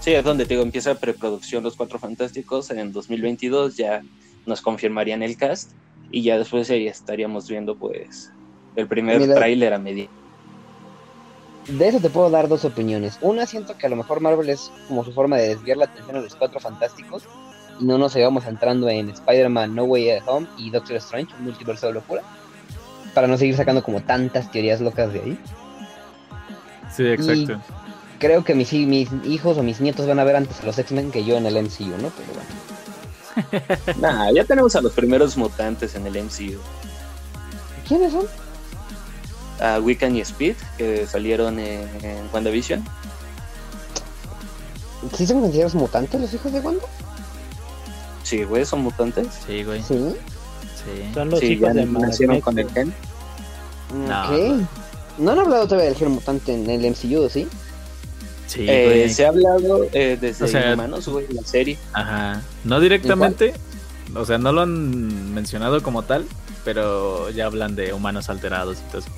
Sí, es donde te digo, empieza preproducción Los Cuatro Fantásticos. En 2022 ya nos confirmarían el cast y ya después ahí estaríamos viendo pues el primer tráiler a media. De eso te puedo dar dos opiniones. Una, siento que a lo mejor Marvel es como su forma de desviar la atención a los cuatro fantásticos y no nos sigamos entrando en Spider-Man No Way Home y Doctor Strange, un multiverso de locura, para no seguir sacando como tantas teorías locas de ahí. Sí, exacto. Creo que mis, mis hijos o mis nietos van a ver antes a los X-Men que yo en el MCU, ¿no? Pero bueno. Nah, ya tenemos a los primeros mutantes en el MCU. ¿Quiénes son? A Wiccan y Speed, que salieron en, en WandaVision. ¿Sí son considerados mutantes los hijos de Wanda? Sí, güey, son mutantes. Sí, güey. Sí. Sí. Son los sí, hijos ya de nacieron con el gen. No. Ok. No han hablado todavía del gen mutante en el MCU, ¿sí? Sí, Eh, güey. se ha hablado eh, desde O sea- Inhumanos, güey, la serie. Ajá. No directamente. O sea, no lo han mencionado como tal, pero ya hablan de humanos alterados y todo eso.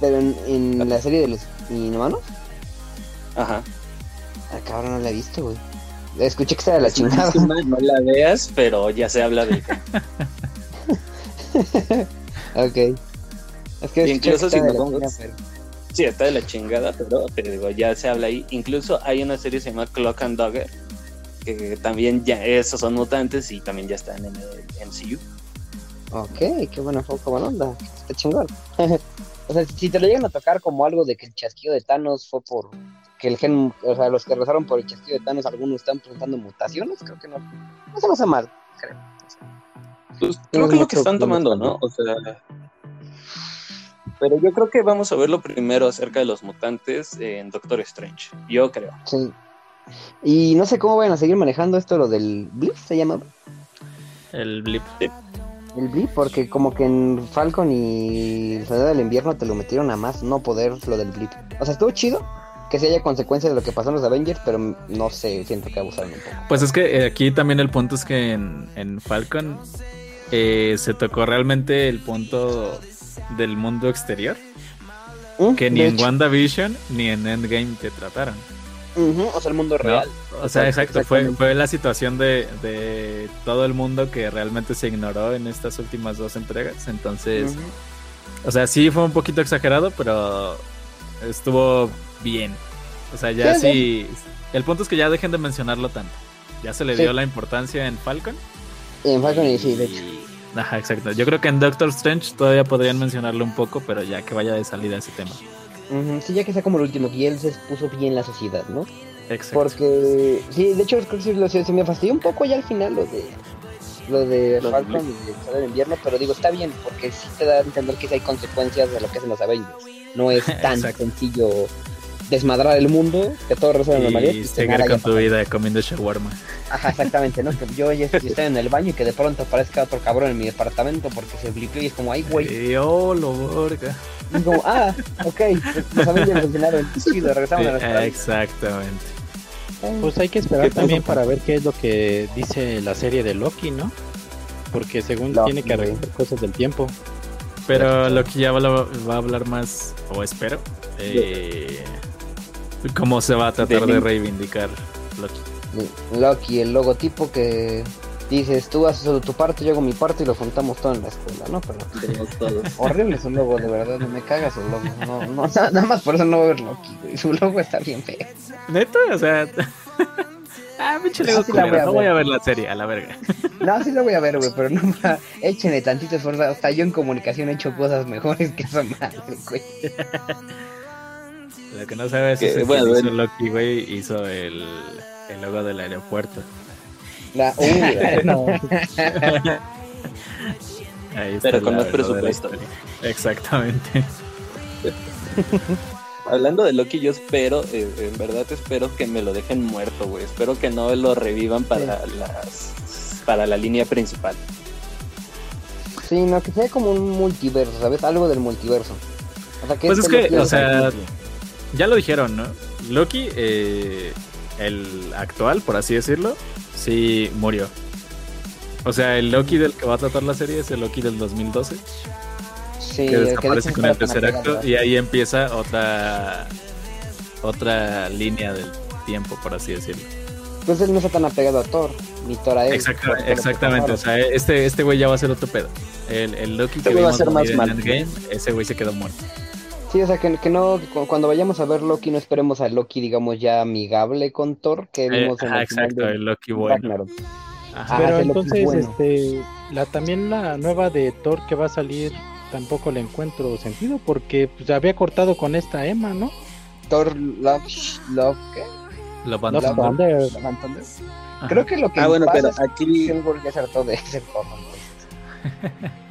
Pero... En, en la serie de los Inhumanos, Ajá. ah, cabrón, no la he visto, güey. Escuché que está de la Es chingada. no la veas, pero ya se habla de ok. Es que Y incluso que si nos la vamos- chingada, pero- Sí, está de la chingada, pero te digo, ya se habla ahí. Incluso hay una serie que se llama Clock and Dagger, que también ya esos son mutantes y también ya están en el MCU. Ok, qué buena buena onda. Está chingón. o sea, si te lo llegan a tocar como algo de que el chasquido de Thanos fue por que el gen, o sea, los que rezaron por el chasquido de Thanos, algunos están presentando mutaciones, creo que no. No se me hace mal, creo. Pues, creo que es lo que están tomando, ¿no? O sea. Pero yo creo que vamos a ver lo primero acerca de los mutantes en Doctor Strange. Yo creo. Sí. Y no sé cómo vayan a seguir manejando esto, lo del blip, se llama. El blip. El blip, porque como que en Falcon y el Soldado del Invierno te lo metieron a más no poder lo del blip. O sea, estuvo chido que se haya consecuencias de lo que pasó en los Avengers, pero no sé, siento que abusaron un poco. Pues es que eh, aquí también el punto es que en, en Falcon eh, se tocó realmente el punto del mundo exterior Mm, que ni en. WandaVision ni en Endgame te trataron. O sea, el mundo ¿no? real. O sea, exacto, fue, fue la situación de, de todo el mundo que realmente se ignoró en estas últimas dos entregas. Entonces, o sea, sí fue un poquito exagerado, pero estuvo bien. O sea, ya Sí, sí. El punto es que ya dejen de mencionarlo tanto. Ya se le Sí. dio la importancia en Falcon. En Falcon y sí, de hecho. Ajá, exacto. Yo creo que en Doctor Strange todavía podrían mencionarlo un poco, pero ya que vaya de salida ese tema. Sí, ya que sea como el último, que él se puso bien la sociedad, ¿no? Exacto. Porque, sí, de hecho, creo que sí, lo- se, se me fastidió un poco ya al final lo de lo de Lo Falcon y del Invierno, pero digo, está bien, porque sí te da a entender que sí hay consecuencias de lo que hacen los Avengers. No es tan sencillo desmadrar el mundo, que todo regresa a la normalidad. Y seguir con tu vida comiendo shawarma. Ajá, exactamente, ¿no? Que yo ya estoy estoy en el baño y que de pronto aparezca otro cabrón en mi departamento porque se blipeó y es como, ay, güey. Y, oh, lo verga. Y es como, ah, ok, los Avengers funcionaron. Chido, regresamos a Sí, nuestra exactamente. Pues hay que esperar ¿Qué también para ver qué es lo que dice la serie de Loki, ¿no? Porque según Loki, tiene que arreglar cosas del tiempo. Pero lo que ya va, va a hablar más, o espero, eh, cómo se va a tratar De reivindicar Loki. Loki, el logotipo que dices, tú haces solo tu parte, yo hago mi parte y lo juntamos todo en la escuela, ¿no? Pero Tenemos todos. horrible su logo, de verdad, no me cagas su logo. No, no, nada más por eso no voy a ver Loki, güey. Su logo está bien feo. ¿Neta? O sea... ah, pinche la culero, voy no voy a ver la serie, a la verga. No, sí lo voy a ver, güey, pero no ma- échenle tantito esfuerzo. Hasta yo en comunicación he hecho cosas mejores que esa madre, güey. Lo que no sabes Que, es que bueno, hizo bueno. Loki, güey, hizo el, el logo del aeropuerto. La, uh, No, Ahí está Pero con más presupuesto. Exactamente. Hablando de Loki, yo espero, eh, en verdad espero que me lo dejen muerto, güey. Espero que no lo revivan para las para la línea principal. sí, no, que sea como un multiverso, ¿sabes? Algo del multiverso. O sea, que Pues este es que, Loki o sea. Ya lo dijeron, ¿no? Loki, eh, el actual, por así decirlo, sí murió. O sea, el Loki del que va a tratar la serie es el Loki del 2012, sí, que desaparece con el tercer acto y ahí empieza otra otra línea del tiempo, por así decirlo. Entonces él no está tan apegado a Thor, ni Thor a él. Exacta- exactamente, o sea, este, este güey ya va a ser otro pedo. El, el Loki Este que va a ser más en. Endgame, ese güey se quedó muerto. Sí, o sea, que, que no, cuando vayamos a ver Loki, no esperemos a Loki, digamos, ya amigable con Thor, que Eh, vimos en ajá, el final exacto, de el Loki bueno. Ragnarok. Ajá. Ah, Pero entonces, bueno. este, la también la nueva de Thor que va a salir tampoco le encuentro sentido porque pues, había cortado con esta Emma, ¿no? Thor Love, Love, ¿qué? Love and Love Love Thunder. Thunder. Love and Thunder. Creo que lo que Ah, bueno, pasa pero es que aquí, ya se hartó de ese Thor.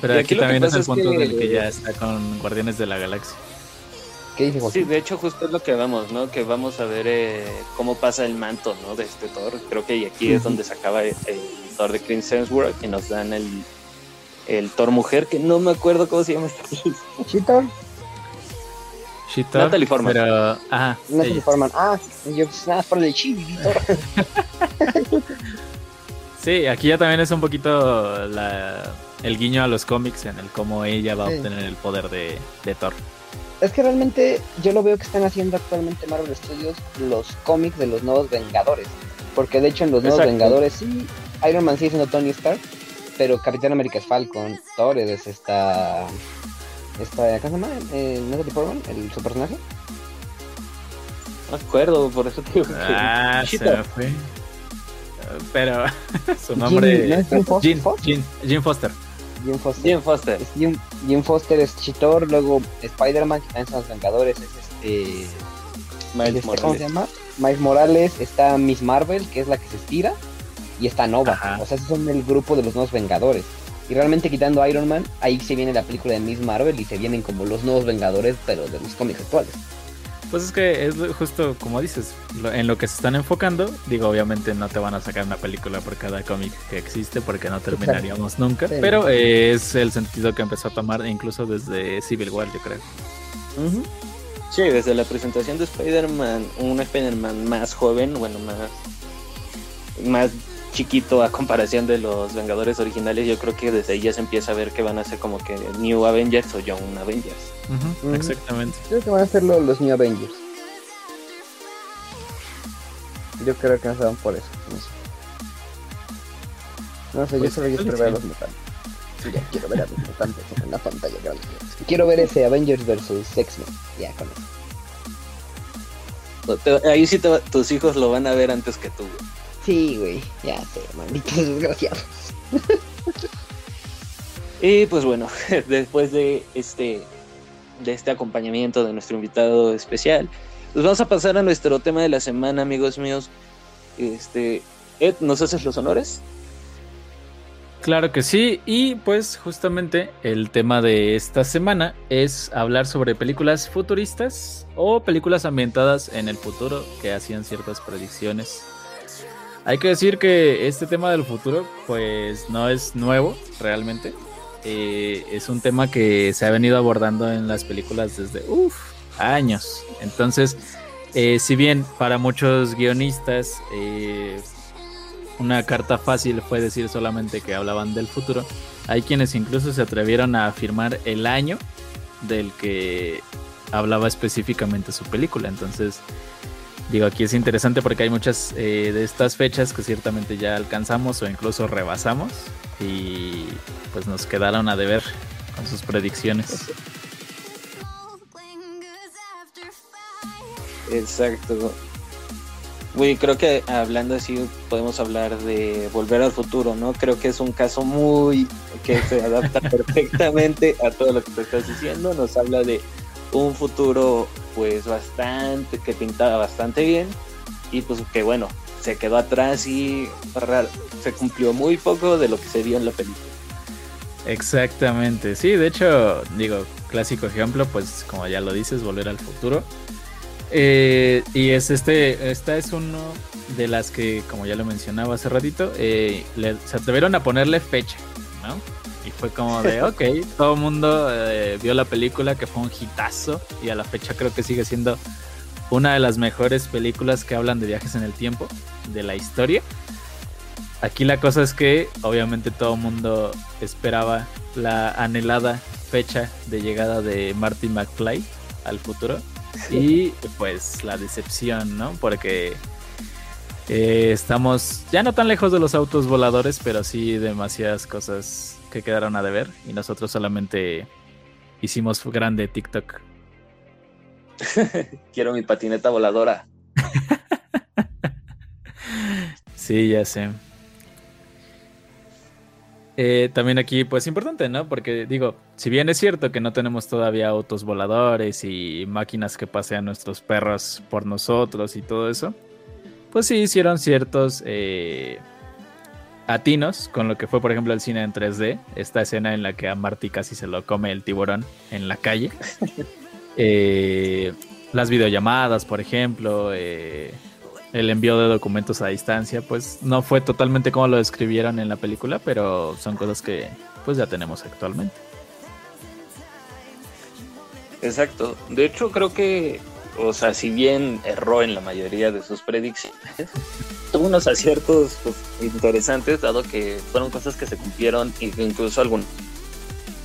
Pero aquí, también es el es punto que- en el que ya está con Guardianes de la Galaxia. ¿Qué dice sí, de hecho justo es lo que vamos, ¿no? Que vamos a ver eh, cómo pasa el manto, ¿no? De este Thor. Creo que aquí es donde se acaba el, el Thor de Chris Hemsworth y nos dan el, el Thor mujer, que no me acuerdo cómo se llama esta actriz. ¿Sí, Thor? She-Thor, Natalie Portman. Pero, ajá, No se ella. forman. Ah, yo pues nada, por el chibi, Thor. Sí, aquí ya también es un poquito la- el guiño a los cómics en el cómo ella va a Sí. obtener el poder de, de Thor. Es que realmente yo lo veo que están haciendo actualmente Marvel Studios los cómics de los nuevos Vengadores. Porque de hecho en los nuevos Exacto. Vengadores sí, Iron Man sigue siendo Tony Stark, pero Capitán América es Falcon, Thor es esta... esta ¿Cómo se llama? Eh, ¿Natalie Portman? ¿El, ¿Su personaje? No me acuerdo, por eso te digo que... Ah, se me fue. Pero su nombre Jim- ¿no es Jim Foster? Jim, Jim- Jim Foster. Jim Foster. Jim Foster. Es Jim, Jim Foster es Chitor, luego Spider-Man, que también son los Vengadores, es este... Miles este, ¿Cómo se Morales. llama? Miles Morales, está Miss Marvel, que es la que se estira, y está Nova. Ajá. O sea, esos son el grupo de los nuevos Vengadores. Y realmente quitando Iron Man, ahí se viene la película de Miss Marvel y se vienen como los nuevos Vengadores, pero de los cómics actuales. Pues es que es justo como dices, lo- en lo que se están enfocando. Digo, obviamente no te van a sacar una película por cada cómic que existe porque no terminaríamos nunca. Sí. Pero eh, es el sentido que empezó a tomar incluso desde Civil War, yo creo. Sí, desde la presentación de Spider-Man, un Spider-Man más joven, bueno, más, más chiquito a comparación de los Vengadores originales, yo creo que desde ahí ya se empieza a ver que van a ser como que New Avengers o Young Avengers. Exactamente. Creo que van a ser lo- los New Avengers. Yo creo que no se van por eso. No sé, no sé yo Pues, solo yo tal quiero ver a los mutantes. Sí, ya quiero ver a los mutantes en la pantalla grande. Quiero ver ese Avengers versus X-Men. Ya con eso. Ahí sí te tus hijos lo van a ver antes que tú. güey. Sí, güey. Ya sé, malditos desgraciados. Y pues bueno, después de este, de este acompañamiento de nuestro invitado especial, pues vamos a pasar a nuestro tema de la semana, amigos míos. Este, Ed, ¿nos haces los honores? Claro que sí, y pues justamente el tema de esta semana es hablar sobre películas futuristas o películas ambientadas en el futuro que hacían ciertas predicciones. Hay que decir que este tema del futuro pues no es nuevo realmente. Eh, es un tema que se ha venido abordando en las películas desde uf, años. Entonces, eh, si bien para muchos guionistas eh, una carta fácil fue decir solamente que hablaban del futuro. Hay quienes incluso se atrevieron a afirmar el año del que hablaba específicamente su película. Entonces, digo, aquí es interesante porque hay muchas eh, de estas fechas que ciertamente ya alcanzamos o incluso rebasamos y pues nos quedaron a deber con sus predicciones. Exacto. Güey, creo que hablando así podemos hablar de volver al futuro, ¿no? Creo que es un caso muy que se adapta perfectamente a todo lo que te estás diciendo. Nos habla de un futuro pues bastante, que pintaba bastante bien y pues que bueno, se quedó atrás y se cumplió muy poco de lo que se vio en la película. Exactamente, sí, de hecho, digo, clásico ejemplo, pues como ya lo dices, volver al futuro. Eh, y es este, esta es uno de las que, como ya lo mencionaba hace ratito, eh, le- se atrevieron a ponerle fecha, ¿no? Fue como de, ok, todo el mundo eh, vio la película, que fue un hitazo, y a la fecha creo que sigue siendo una de las mejores películas que hablan de viajes en el tiempo de la historia. Aquí la cosa es que obviamente todo el mundo esperaba la anhelada fecha de llegada de Martin McFly al futuro y pues la decepción, ¿no? Porque Eh, estamos ya no tan lejos de los autos voladores, pero sí demasiadas cosas que quedaron a deber. Y nosotros solamente hicimos grande TikTok. Quiero mi patineta voladora. sí, ya sé. Eh, también aquí, pues importante, ¿no? Porque digo, si bien es cierto que no tenemos todavía autos voladores y máquinas que pasean nuestros perros por nosotros y todo eso, pues sí hicieron ciertos eh, atinos con lo que fue, por ejemplo, el cine en 3D. Esta escena en la que a Marty casi se lo come el tiburón en la calle. Eh, las videollamadas, por ejemplo, eh, el envío de documentos a distancia, pues no fue totalmente como lo describieron en la película, pero son cosas que pues ya tenemos actualmente. Exacto. De hecho, creo que o sea, si bien erró en la mayoría de sus predicciones, tuvo unos aciertos pues, interesantes, dado que fueron cosas que se cumplieron e incluso algún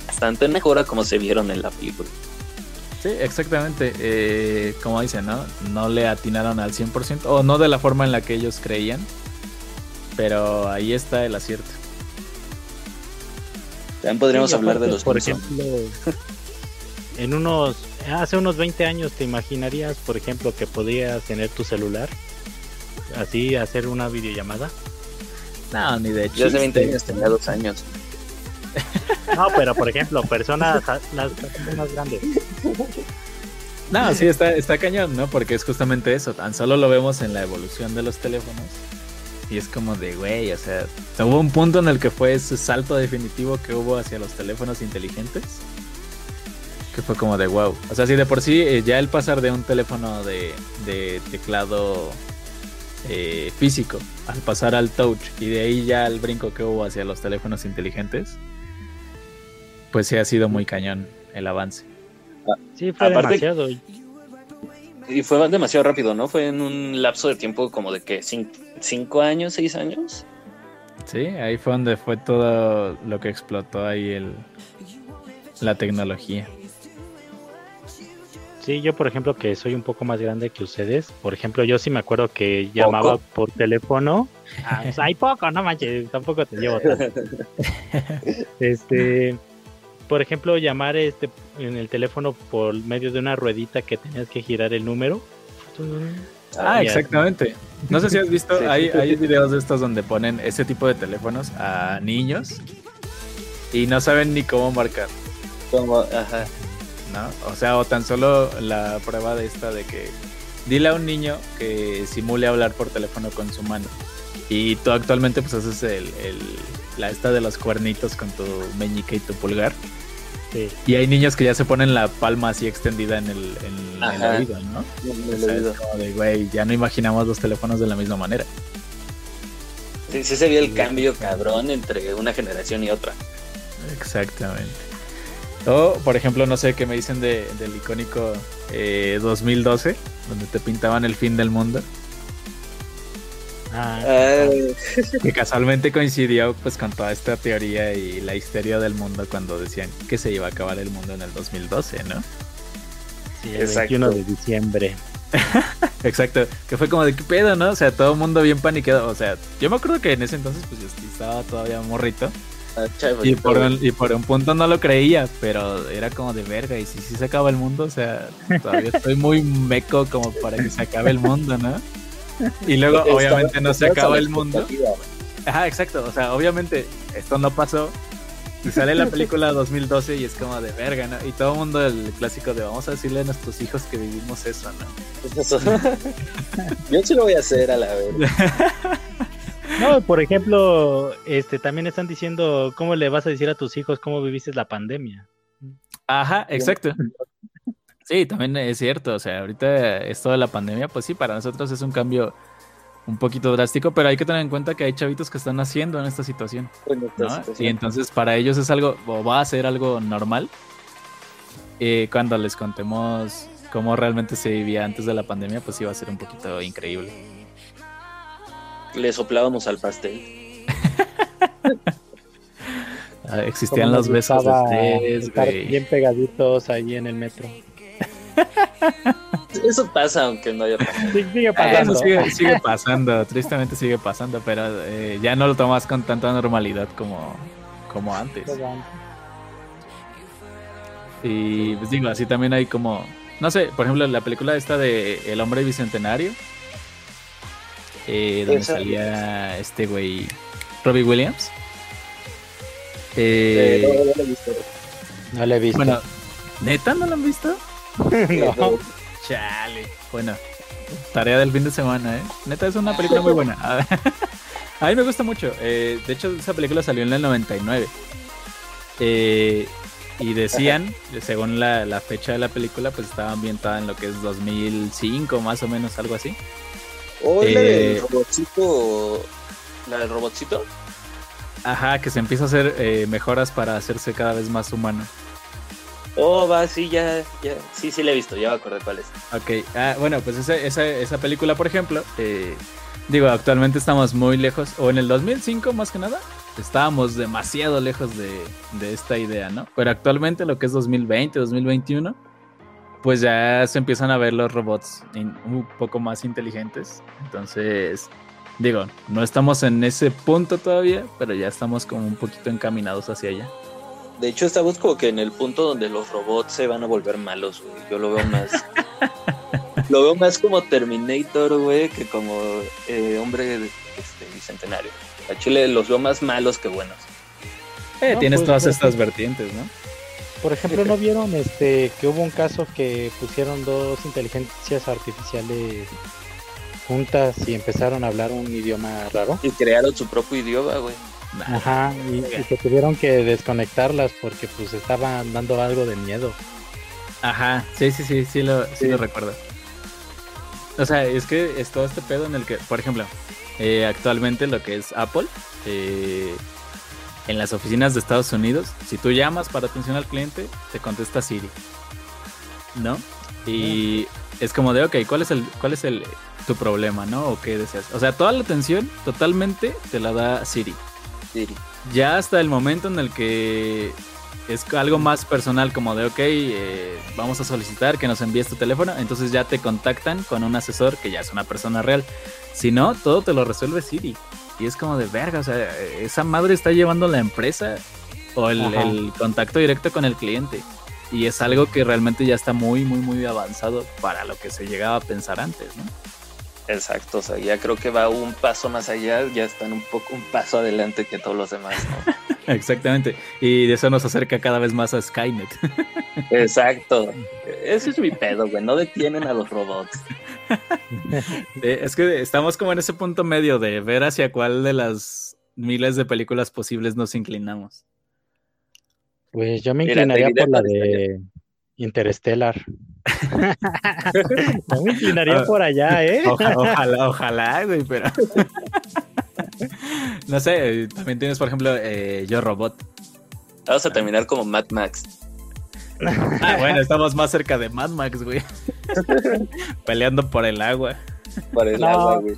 bastante mejora como se vieron en la película. Sí, exactamente. Eh, como dicen, ¿no? No le atinaron al 100% o no de la forma en la que ellos creían, pero ahí está el acierto. También podríamos hablar de los por ejemplo, en unos hace unos 20 años te imaginarías, por ejemplo, que podías tener tu celular, así hacer una videollamada. No, ni de hecho. Yo hace 20 años tenía dos años. No, pero por ejemplo, personas, las personas más grandes. No, sí, está, está cañón, ¿no? Porque es justamente eso. Tan solo lo vemos en la evolución de los teléfonos. Y es como de, güey, o sea, hubo un punto en el que fue ese salto definitivo que hubo hacia los teléfonos inteligentes que fue como de wow. O sea, si de por sí eh, ya el pasar de un teléfono de, teclado eh, físico al pasar al touch y de ahí ya el brinco que hubo hacia los teléfonos inteligentes, pues sí ha sido muy cañón el avance. Sí, fue demasiado. Y fue demasiado rápido, ¿no? Fue en un lapso de tiempo como de que cinco años, seis años. Sí, ahí fue donde fue todo lo que explotó ahí el, la tecnología. Sí, yo por ejemplo que soy un poco más grande que ustedes, por ejemplo yo sí me acuerdo que llamaba por teléfono. Ah, hay poco, no manches, tampoco te llevo tanto. este, por ejemplo, llamar este en el teléfono por medio de una ruedita que tenías que girar el número. Ah, exactamente. No sé si has visto, hay, hay videos de estos donde ponen ese tipo de teléfonos a niños y no saben ni cómo marcar. Como, ajá. O sea, o tan solo la prueba de esta de que dile a un niño que simule hablar por teléfono con su mano. Y tú actualmente pues haces el, la esta de los cuernitos con tu meñique y tu pulgar. Y hay niños que ya se ponen la palma así extendida en el, en, oído, ¿no? como de, güey, ya no imaginamos los teléfonos de la misma manera. Sí, sí se vio el cambio cabrón entre una generación y otra. Exactamente. O, por ejemplo, no sé qué me dicen de, del icónico 2012, eh, donde te pintaban el fin del mundo. Ah, que casualmente coincidió pues con toda esta teoría y la histeria del mundo cuando decían que se iba a acabar el mundo en el 2012, ¿no? Sí, el 21 de diciembre. Exacto, que fue como de qué pedo, ¿no? O sea, todo el mundo bien paniqueado. O sea, yo me acuerdo que en ese entonces pues yo estaba todavía morrito. Y por, un, y por un punto no lo creía, pero era como de verga. Y si, si se acaba el mundo, o sea, todavía estoy muy meco como para que se acabe el mundo, ¿no? Y luego, obviamente, no se acaba el mundo. Ajá, exacto. O sea, obviamente, esto no pasó. Y sale la película 2012 y es como de verga, ¿no? Y todo el mundo, el clásico de vamos a decirle a nuestros hijos que vivimos eso, ¿no? Yo sí lo voy a hacer a la vez. No, por ejemplo, este también están diciendo cómo le vas a decir a tus hijos cómo viviste la pandemia. Ajá, exacto. Sí, también es cierto. O sea, ahorita esto de la pandemia, pues sí, para nosotros es un cambio un poquito drástico, pero hay que tener en cuenta que hay chavitos que están naciendo en esta situación. Y entonces para ellos es algo, o va a ser algo normal. Eh, cuando les contemos cómo realmente se vivía antes de la pandemia, pues iba a ser un poquito increíble le soplábamos al pastel. Ah, existían los besos de Bien pegaditos ahí en el metro. Eso pasa aunque no haya pasado. Sigue Eh, pasando. eso sigue, sigue pasando, tristemente sigue pasando, pero eh, ya no lo tomas con tanta normalidad como, como antes. Y pues digo, así también hay como, no sé, por ejemplo, la película esta de El hombre bicentenario, eh, donde salía este güey, Robbie Williams. Eh, Eh, no, no lo he visto. No le he visto. bueno, ¿neta no lo han visto? no. Chale. Bueno, tarea del fin de semana, ¿eh? Neta, es una película muy buena. A mí me gusta mucho. eh, de hecho, esa película salió en el 99. Eh, y decían, según la, la fecha de la película, pues estaba ambientada en lo que es 2005, más o menos, algo así. O la del Eh, robotcito. La del robotcito. Ajá, que se empieza a hacer eh, mejoras para hacerse cada vez más humano. Oh, va, sí, ya, ya. Sí, sí la he visto, ya me acordé cuál es. Ok, ah, bueno, pues esa, esa, esa película, por ejemplo, eh, digo, actualmente estamos muy lejos, o en el 2005 más que nada, estábamos demasiado lejos de, de esta idea, ¿no? Pero actualmente lo que es 2020, 2021, pues ya se empiezan a ver los robots in- un poco más inteligentes. Entonces, digo, no estamos en ese punto todavía, pero ya estamos como un poquito encaminados hacia allá. De hecho, estamos como que en el punto donde los robots se van a volver malos, güey. Yo lo veo más. lo veo más como Terminator, güey, que como eh, hombre este, bicentenario. A Chile los veo más malos que buenos. Eh, No, tienes pues, todas pues, estas vertientes, ¿no? Por ejemplo, ¿no vieron este que hubo un caso que pusieron dos inteligencias artificiales juntas y empezaron a hablar un idioma raro? Y crearon su propio idioma, güey. Ajá, y, y que tuvieron que desconectarlas porque pues estaban dando algo de miedo. Ajá, sí, sí, sí, sí lo, sí Sí. lo recuerdo. O sea, es que es todo este pedo en el que, por ejemplo, eh, actualmente lo que es Apple, eh, en las oficinas de Estados Unidos, si tú llamas para atención al cliente, te contesta Siri. ¿No? Y es como de, ok, ¿cuál es el, cuál es el tu problema, no? O qué deseas. O sea, toda la atención totalmente te la da Siri. Siri. Ya hasta el momento en el que es algo más personal, como de, ok, eh, vamos a solicitar que nos envíes tu teléfono, entonces ya te contactan con un asesor que ya es una persona real. Si no, todo te lo resuelve Siri. Y es como de verga, o sea, esa madre está llevando la empresa o el, contacto directo con el cliente. Y es algo que realmente ya está muy, muy, muy avanzado para lo que se llegaba a pensar antes, ¿no? Exacto, o sea, ya creo que va un paso más allá, ya están un poco un paso adelante que todos los demás, ¿no? Exactamente. Y de eso nos acerca cada vez más a Skynet. Exacto. Ese es mi pedo, güey. No detienen a los robots. Es que estamos como en ese punto medio de ver hacia cuál de las miles de películas posibles nos inclinamos. Pues yo me inclinaría por la de Interstellar. yo me inclinaría por allá, ¿eh? Oja- ojalá, ojalá, güey, pero. no sé, también tienes, por ejemplo, eh, Yo Robot. Vamos a terminar como Mad Max. Ah, bueno, estamos más cerca de Mad Max, güey. Peleando por el agua. Para el No. agua, güey.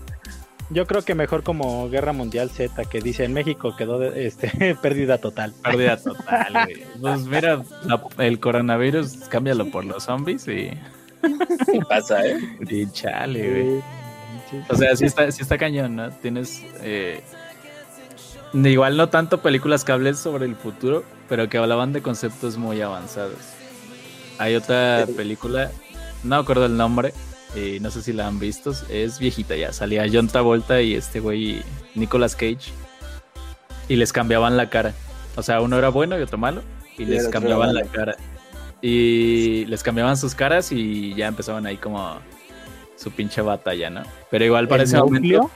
Yo creo que mejor como Guerra Mundial Z, que dice en México quedó de- este, pérdida total. Pérdida total, güey. Pues mira, la- el coronavirus, cámbialo por los zombies y, ¿Qué pasa, eh? y chale, güey. O sea, sí está, sí está cañón, ¿no? Tienes. eh, igual no tanto películas que hablen sobre el futuro, pero que hablaban de conceptos muy avanzados. Hay otra película, no me acuerdo el nombre, y no sé si la han visto, es viejita ya. Salía John Travolta y este güey, Nicolas Cage, y les cambiaban la cara. O sea, uno era bueno y otro malo, y Y les cambiaban la cara. Y les cambiaban sus caras y ya empezaban ahí como su pinche batalla, ¿no? Pero igual para ¿El ese momento.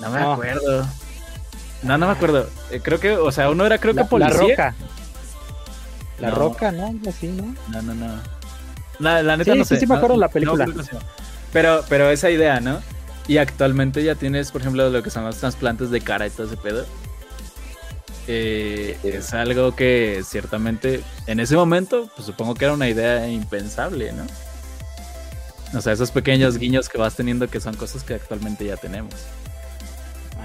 No me No. acuerdo. No, no me acuerdo. Eh, creo que, o sea, uno era creo que La, la policía. roca. La No. roca, ¿no? Algo así, ¿no? No, no, no. La, la neta Sí, no sí, sé. sí me no- acuerdo la no película. que sea. Pero, pero esa idea, ¿no? Y actualmente ya tienes, por ejemplo, lo que son los trasplantes de cara y todo ese pedo. Eh, es algo que ciertamente en ese momento, pues supongo que era una idea impensable, ¿no? O sea, esos pequeños guiños que vas teniendo que son cosas que actualmente ya tenemos.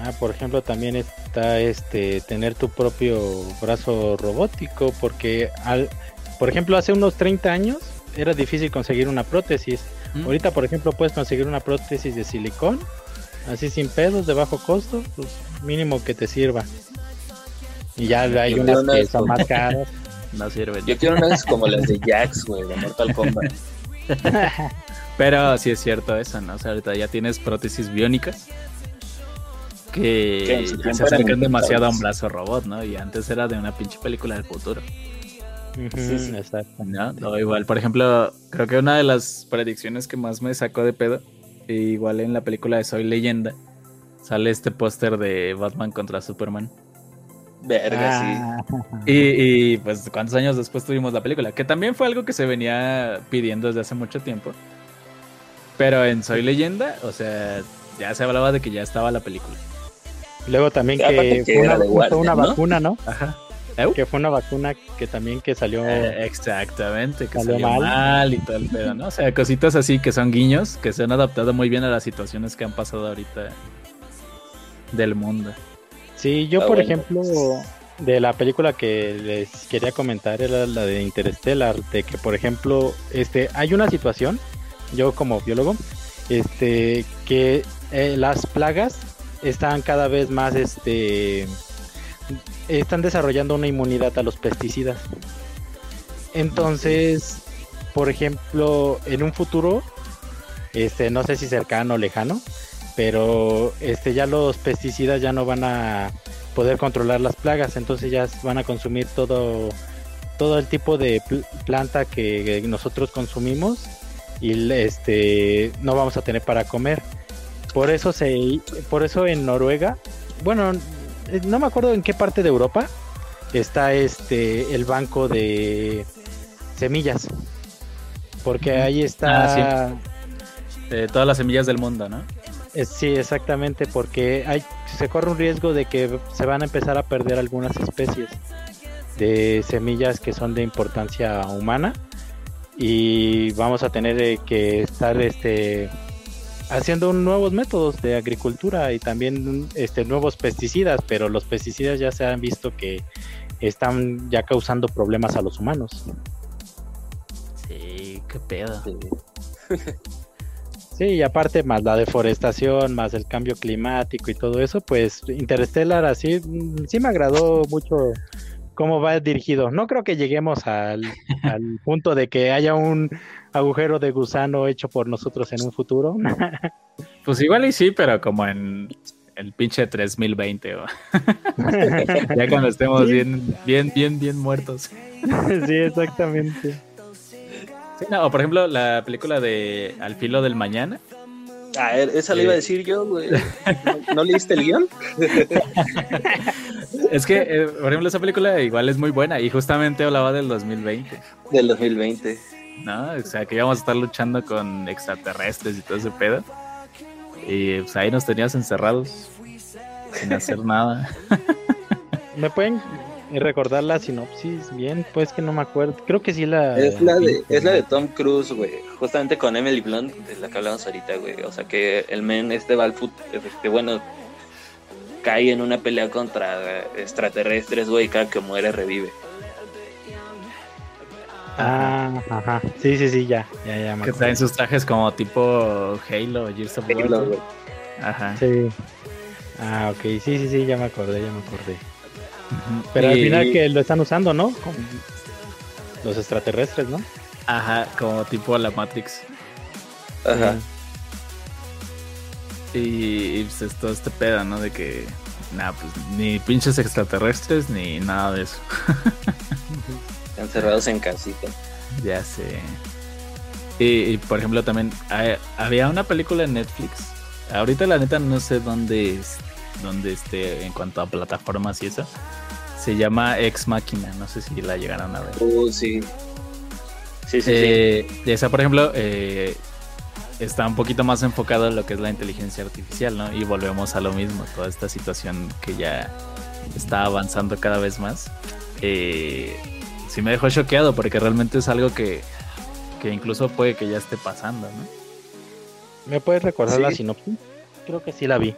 Ah, por ejemplo, también está este tener tu propio brazo robótico, porque al, por ejemplo, hace unos 30 años era difícil conseguir una prótesis. ¿Mm? Ahorita, por ejemplo, puedes conseguir una prótesis de silicón, así sin pedos, de bajo costo, pues mínimo que te sirva. Y ya hay Yo unas que son más caras. No sirven. Yo quiero unas como las de Jax, güey, de Mortal Kombat. Pero sí es cierto eso, ¿no? O sea, ahorita ya tienes prótesis biónicas Que se acercan demasiado a un brazo robot, ¿no? Y antes era de una pinche película del futuro. Sí, sí. exacto. ¿no? O igual, por ejemplo, creo que una de las predicciones que más me sacó de pedo, e igual en la película de Soy Leyenda, sale este póster de Batman contra Superman. Verga, sí. Ah, Y, y, pues, ¿cuántos años después tuvimos la película? Que también fue algo que se venía pidiendo desde hace mucho tiempo. Pero en Soy Leyenda, o sea, ya se hablaba de que ya estaba la película. Luego también que que fue una, de fue Warner, una ¿no? vacuna, ¿no? Ajá. Que fue una vacuna que también que salió. Eh, exactamente, que Salió salió mal. mal. y todo el pedo, ¿no? O sea, cositas así que son guiños, que se han adaptado muy bien a las situaciones que han pasado ahorita del mundo. Sí, yo Ah, por bueno. ejemplo, de la película que les quería comentar era la de Interstellar, de que por ejemplo, este, hay una situación, yo como biólogo, este, que eh, las plagas están cada vez más, este, están desarrollando una inmunidad a los pesticidas. Entonces, por ejemplo, en un futuro, este, no sé si cercano o lejano, pero este ya los pesticidas ya no van a poder controlar las plagas, entonces ya van a consumir todo todo el tipo de pl- planta que nosotros consumimos y este no vamos a tener para comer. Por eso se por eso en Noruega, bueno, eh, no me acuerdo en qué parte de Europa está este el banco de semillas. Porque ahí está Ah, Eh, todas las semillas del mundo, ¿no? Eh, Sí, exactamente, porque hay, se corre un riesgo de que se van a empezar a perder algunas especies de semillas que son de importancia humana y vamos a tener eh, que estar este haciendo nuevos métodos de agricultura y también este nuevos pesticidas, pero los pesticidas ya se han visto que están ya causando problemas a los humanos. Sí, qué pedo. Sí. Sí, y aparte más la deforestación, más el cambio climático y todo eso, pues Interstellar así sí me agradó mucho cómo va dirigido. No creo que lleguemos al, al punto de que haya un agujero de gusano hecho por nosotros en un futuro. Pues igual y sí, pero como en el pinche 3020 o ya cuando estemos bien, bien, bien, bien muertos. sí, exactamente. Sí, no, o por ejemplo, la película de Al filo del mañana. Ah, esa le iba a decir yo, güey. ¿No, ¿no leíste el guion? Es que, eh, por ejemplo, esa película igual es muy buena y justamente hablaba del 2020, Del 2020. ¿No? O sea, que íbamos a estar luchando con extraterrestres y todo ese pedo. Y pues ahí nos tenías encerrados sin hacer nada. ¿Me pueden recordar la sinopsis bien? Pues que no me acuerdo. Creo que sí la Es la de, vi. es la de Tom Cruise, güey. Justamente con Emily Blunt, de la que hablamos ahorita, güey. O sea que el men este va al este, bueno, cae en una pelea contra extraterrestres, güey, cada que muere revive. Ah, ajá. Sí, sí, sí, ya, ya, ya me Que traen sus trajes como tipo Halo, Gears of War. Halo. Ajá. Sí. Ah, ok, sí, sí, sí, ya me acordé, ya me acordé. Pero al final que lo están usando, ¿no? Con los extraterrestres, ¿no? Ajá, como tipo la Matrix. Ajá. Y, y, pues es todo este pedo, ¿no? De que, nada, pues ni pinches extraterrestres ni nada de eso. Encerrados en casita. Ya sé. Y, y, por ejemplo también hay- había una película en Netflix. Ahorita la neta no sé dónde, es- dónde esté en cuanto a plataformas y eso. Se llama Ex Máquina, no sé si la llegaron a ver. Uh, sí. Sí, sí, sí. Eh, Esa, por ejemplo, eh, está un poquito más enfocado en lo que es la inteligencia artificial, ¿no? Y volvemos a lo mismo, toda esta situación que ya está avanzando cada vez más. Eh, sí me dejó choqueado porque realmente es algo que, que incluso puede que ya esté pasando, ¿no? ¿Me puedes recordar Sí. la sinopsis? Creo que sí la vi.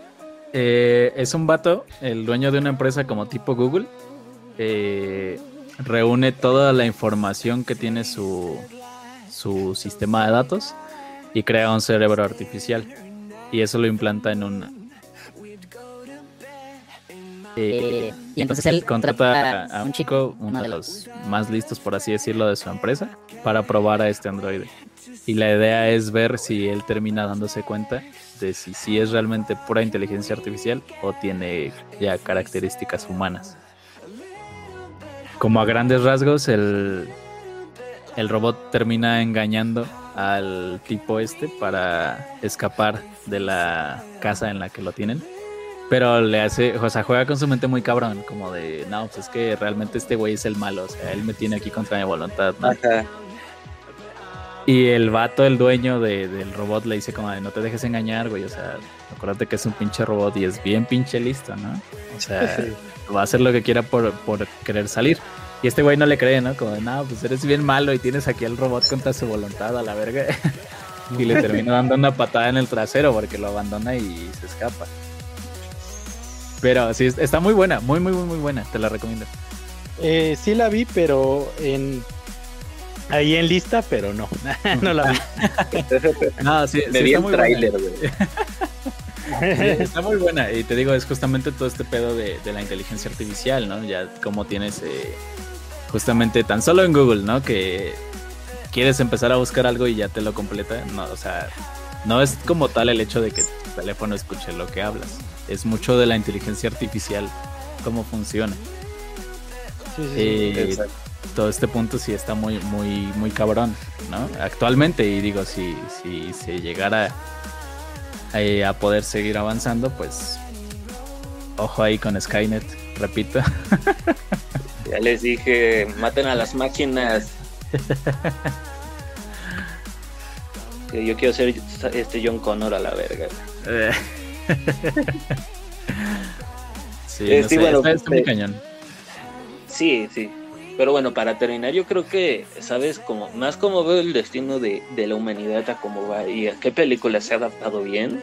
Eh, es un vato, el dueño de una empresa como tipo Google. eh, reúne toda la información que tiene su, su sistema de datos y crea un cerebro artificial. Y eso lo implanta en un... Eh, y entonces él contrata a un chico, uno de los más listos, por así decirlo, de su empresa, para probar a este androide. Y la idea es ver si él termina dándose cuenta de si, si es realmente pura inteligencia artificial o tiene ya características humanas. Como a grandes rasgos, el, el robot termina engañando al tipo este para escapar de la casa en la que lo tienen. Pero le hace, o sea, juega con su mente muy cabrón, como de, no, pues es que realmente este güey es el malo, o sea, él me tiene aquí contra mi voluntad. ¿no? Y el vato, el dueño de, del robot, le dice como de, no te dejes engañar, güey, o sea, acuérdate que es un pinche robot y es bien pinche listo, ¿no? O sea, va a hacer lo que quiera por, por querer salir. Y este güey no le cree, ¿no? Como de, no, pues eres bien malo y tienes aquí al robot contra su voluntad a la verga. y le termina dando una patada en el trasero porque lo abandona y se escapa. Pero sí, está muy buena, muy, muy, muy, muy buena, te la recomiendo. Eh, sí la vi, pero en ahí en lista, pero no, no la vi. no, sí, Me sí vi está el muy tráiler, buena. güey. Está muy buena y te digo, es justamente todo este pedo de, de la inteligencia artificial, ¿no? Ya como tienes eh, justamente tan solo en Google, ¿no? Que quieres empezar a buscar algo y ya te lo completa, no, o sea, no es como tal el hecho de que tu teléfono escuche lo que hablas, es mucho de la inteligencia artificial, cómo funciona. Sí, sí, sí. Eh, todo este punto sí está muy, muy, muy cabrón, ¿no? Actualmente, y digo, si, si se llegara a, a poder seguir avanzando, pues ojo ahí con Skynet, repito. Ya les dije, maten a las máquinas. Que yo quiero ser este John Connor a la verga. Eh. sí, Eh, no sí, sé, bueno, está, está muy cañón. Sí, sí. Pero bueno, para terminar, yo creo que, ¿sabes? Como, más como veo el destino de, de la humanidad a cómo va y a qué película se ha adaptado bien.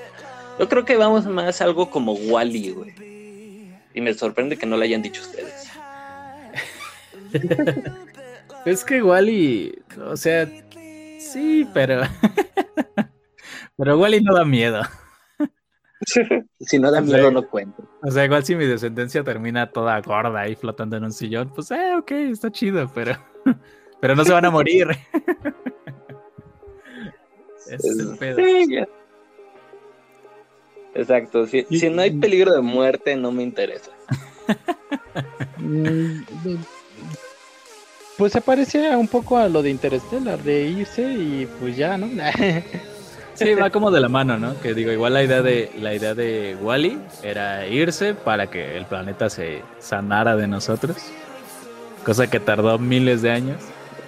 Yo creo que vamos más a algo como Wally, güey. Y me sorprende que no lo hayan dicho ustedes. Es que igual y, o sea, sí, pero... pero igual y no da miedo. Si no da miedo, no cuento. O sea, igual si mi descendencia termina toda gorda ahí flotando en un sillón, pues, eh, ok, está chido, pero, pero no se van a morir. Ese es el pedo. Sí. Exacto. Si, Y- si no hay peligro de muerte, no me interesa. Pues se parece un poco a lo de Interstellar, de irse y pues ya, ¿no? Sí, va como de la mano, ¿no? Que digo, igual la idea de la idea de Wally era irse para que el planeta se sanara de nosotros, cosa que tardó miles de años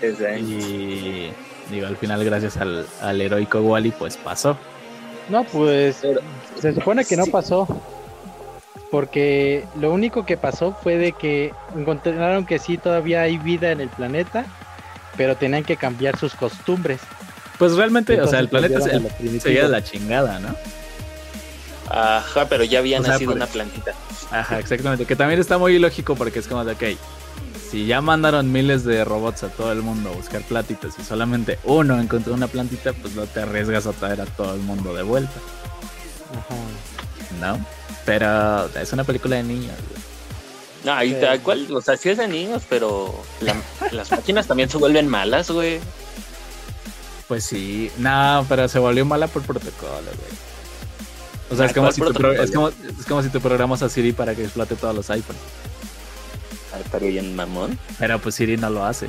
y digo, al final gracias al, al heroico Wally pues pasó. No, pues Pero- se supone que no Sí. pasó. Porque lo único que pasó fue de que encontraron que sí todavía hay vida en el planeta, pero tenían que cambiar sus costumbres. Pues realmente, o sea, el planeta volvieron se, a lo primitivo. seguía de la chingada, ¿no? Ajá, pero ya había O sea, nacido por- una plantita. Ajá, exactamente. Que también está muy ilógico porque es como de, ok, si ya mandaron miles de robots a todo el mundo a buscar platitas y solamente uno encontró una plantita, pues no te arriesgas a traer a todo el mundo de vuelta, Ajá. ¿no? Pero es una película de niños. güey. No, y Sí. tal cual, o sea, sí es de niños, pero la- las máquinas también se vuelven malas, güey. Pues sí, no, pero se volvió mala por protocolo, güey. O sea, es como, ¿cuál si tu es, como, es como si tu programas a Siri para que explote todos los iPhones. Ah, Estaría bien mamón. Pero pues Siri no lo hace.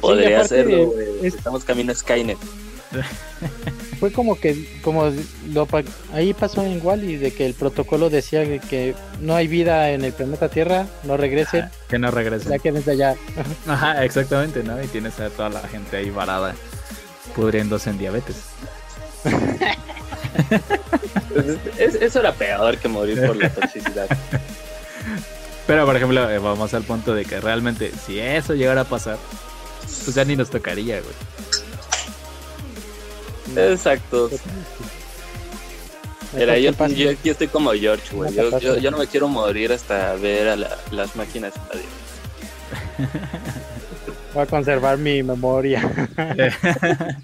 Podría aparte, hacerlo, güey. es- Estamos camino a Skynet. Fue como que, como lo pa- ahí pasó en Wally, de que el protocolo decía que- no hay vida en el planeta Tierra, no regresen, Que no regrese. ya quédense allá. Ajá, exactamente, ¿no? Y tienes a toda la gente ahí varada, pudriéndose en diabetes. Es- eso era peor que morir por la toxicidad. Pero, por ejemplo, eh, vamos al punto de que realmente, si eso llegara a pasar, pues ya ni nos tocaría, güey. Exacto. Mira, yo, aquí estoy como George, güey. Yo, yo, catástrofe. yo no me quiero morir hasta ver a la- las máquinas. Voy a conservar mi memoria.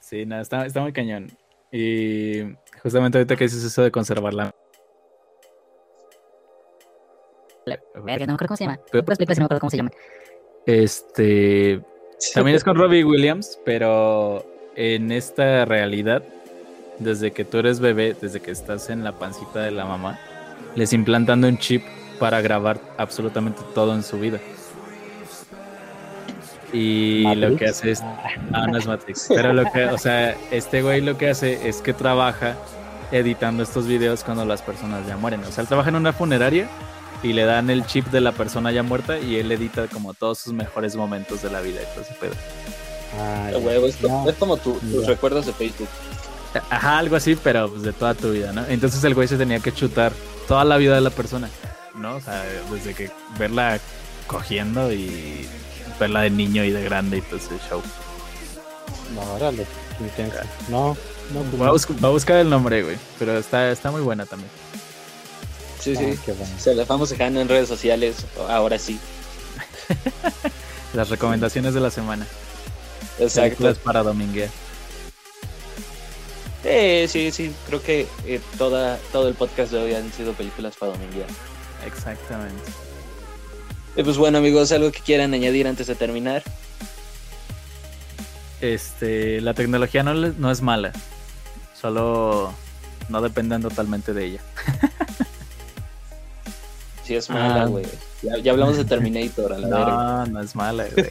sí, no, está, está muy cañón. Y justamente ahorita que dices eso de conservarla. Verga, no me acuerdo cómo se llama. No me acuerdo cómo se llaman. Este. También es con Robbie Williams, pero en esta realidad, desde que tú eres bebé, desde que estás en la pancita de la mamá, les implantando un chip para grabar absolutamente todo en su vida. Y lo que hace es. Ah, no es Matrix. Pero lo que, o sea, este güey lo que hace es que trabaja editando estos videos cuando las personas ya mueren. O sea, él trabaja en una funeraria y le dan el chip de la persona ya muerta y él edita como todos sus mejores momentos de la vida y todo ese pedo. Ah, huevo, es, no. es, como tu, tus recuerdos de Facebook. Ajá, algo así, pero pues, de toda tu vida, ¿no? Entonces el güey se tenía que chutar toda la vida de la persona, ¿no? O sea, desde que verla cogiendo y verla de niño y de grande y todo ese show. No, órale, intenso. No, no. Pues, va a, buscar, va a buscar el nombre, güey, pero está, está muy buena también. Sí, sí. Ah, bueno. Se las vamos dejando en redes sociales, ahora sí. Las recomendaciones de la semana. Exacto. para dominguear. Eh, sí, sí, creo que eh, toda, todo el podcast de hoy han sido películas para dominguear. Exactamente. Eh, pues bueno, amigos, ¿algo que quieran añadir antes de terminar? Este, la tecnología no, no es mala, solo no dependen totalmente de ella. sí es mala, ah. güey. Ya, hablamos de Terminator, a la No, no es mala, güey.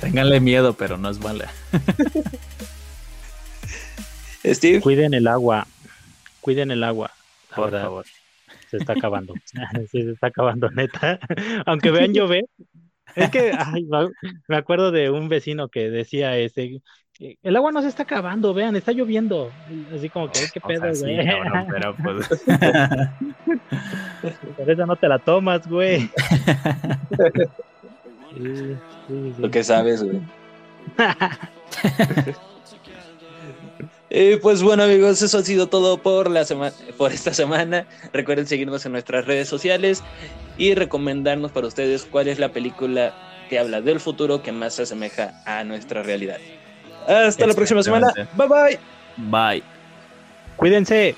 Ténganle miedo, pero no es mala. Steve. Cuiden el agua. Cuiden el agua. Por favor. Se está acabando. sí, se está acabando, neta. Aunque vean llover. Es que ay, me acuerdo de un vecino que decía ese, el agua no se está acabando, vean, está lloviendo. Así como que, ¿qué pedo, güey? Sí, pero pues... Por eso no te la tomas, güey. Sí, sí, Lo que sabes, güey. Eh, pues bueno amigos, eso ha sido todo por, la semana, por esta semana. Recuerden seguirnos en nuestras redes sociales y recomendarnos para ustedes cuál es la película que habla del futuro que más se asemeja a nuestra realidad. Hasta la próxima semana. Bye bye. Bye. Cuídense.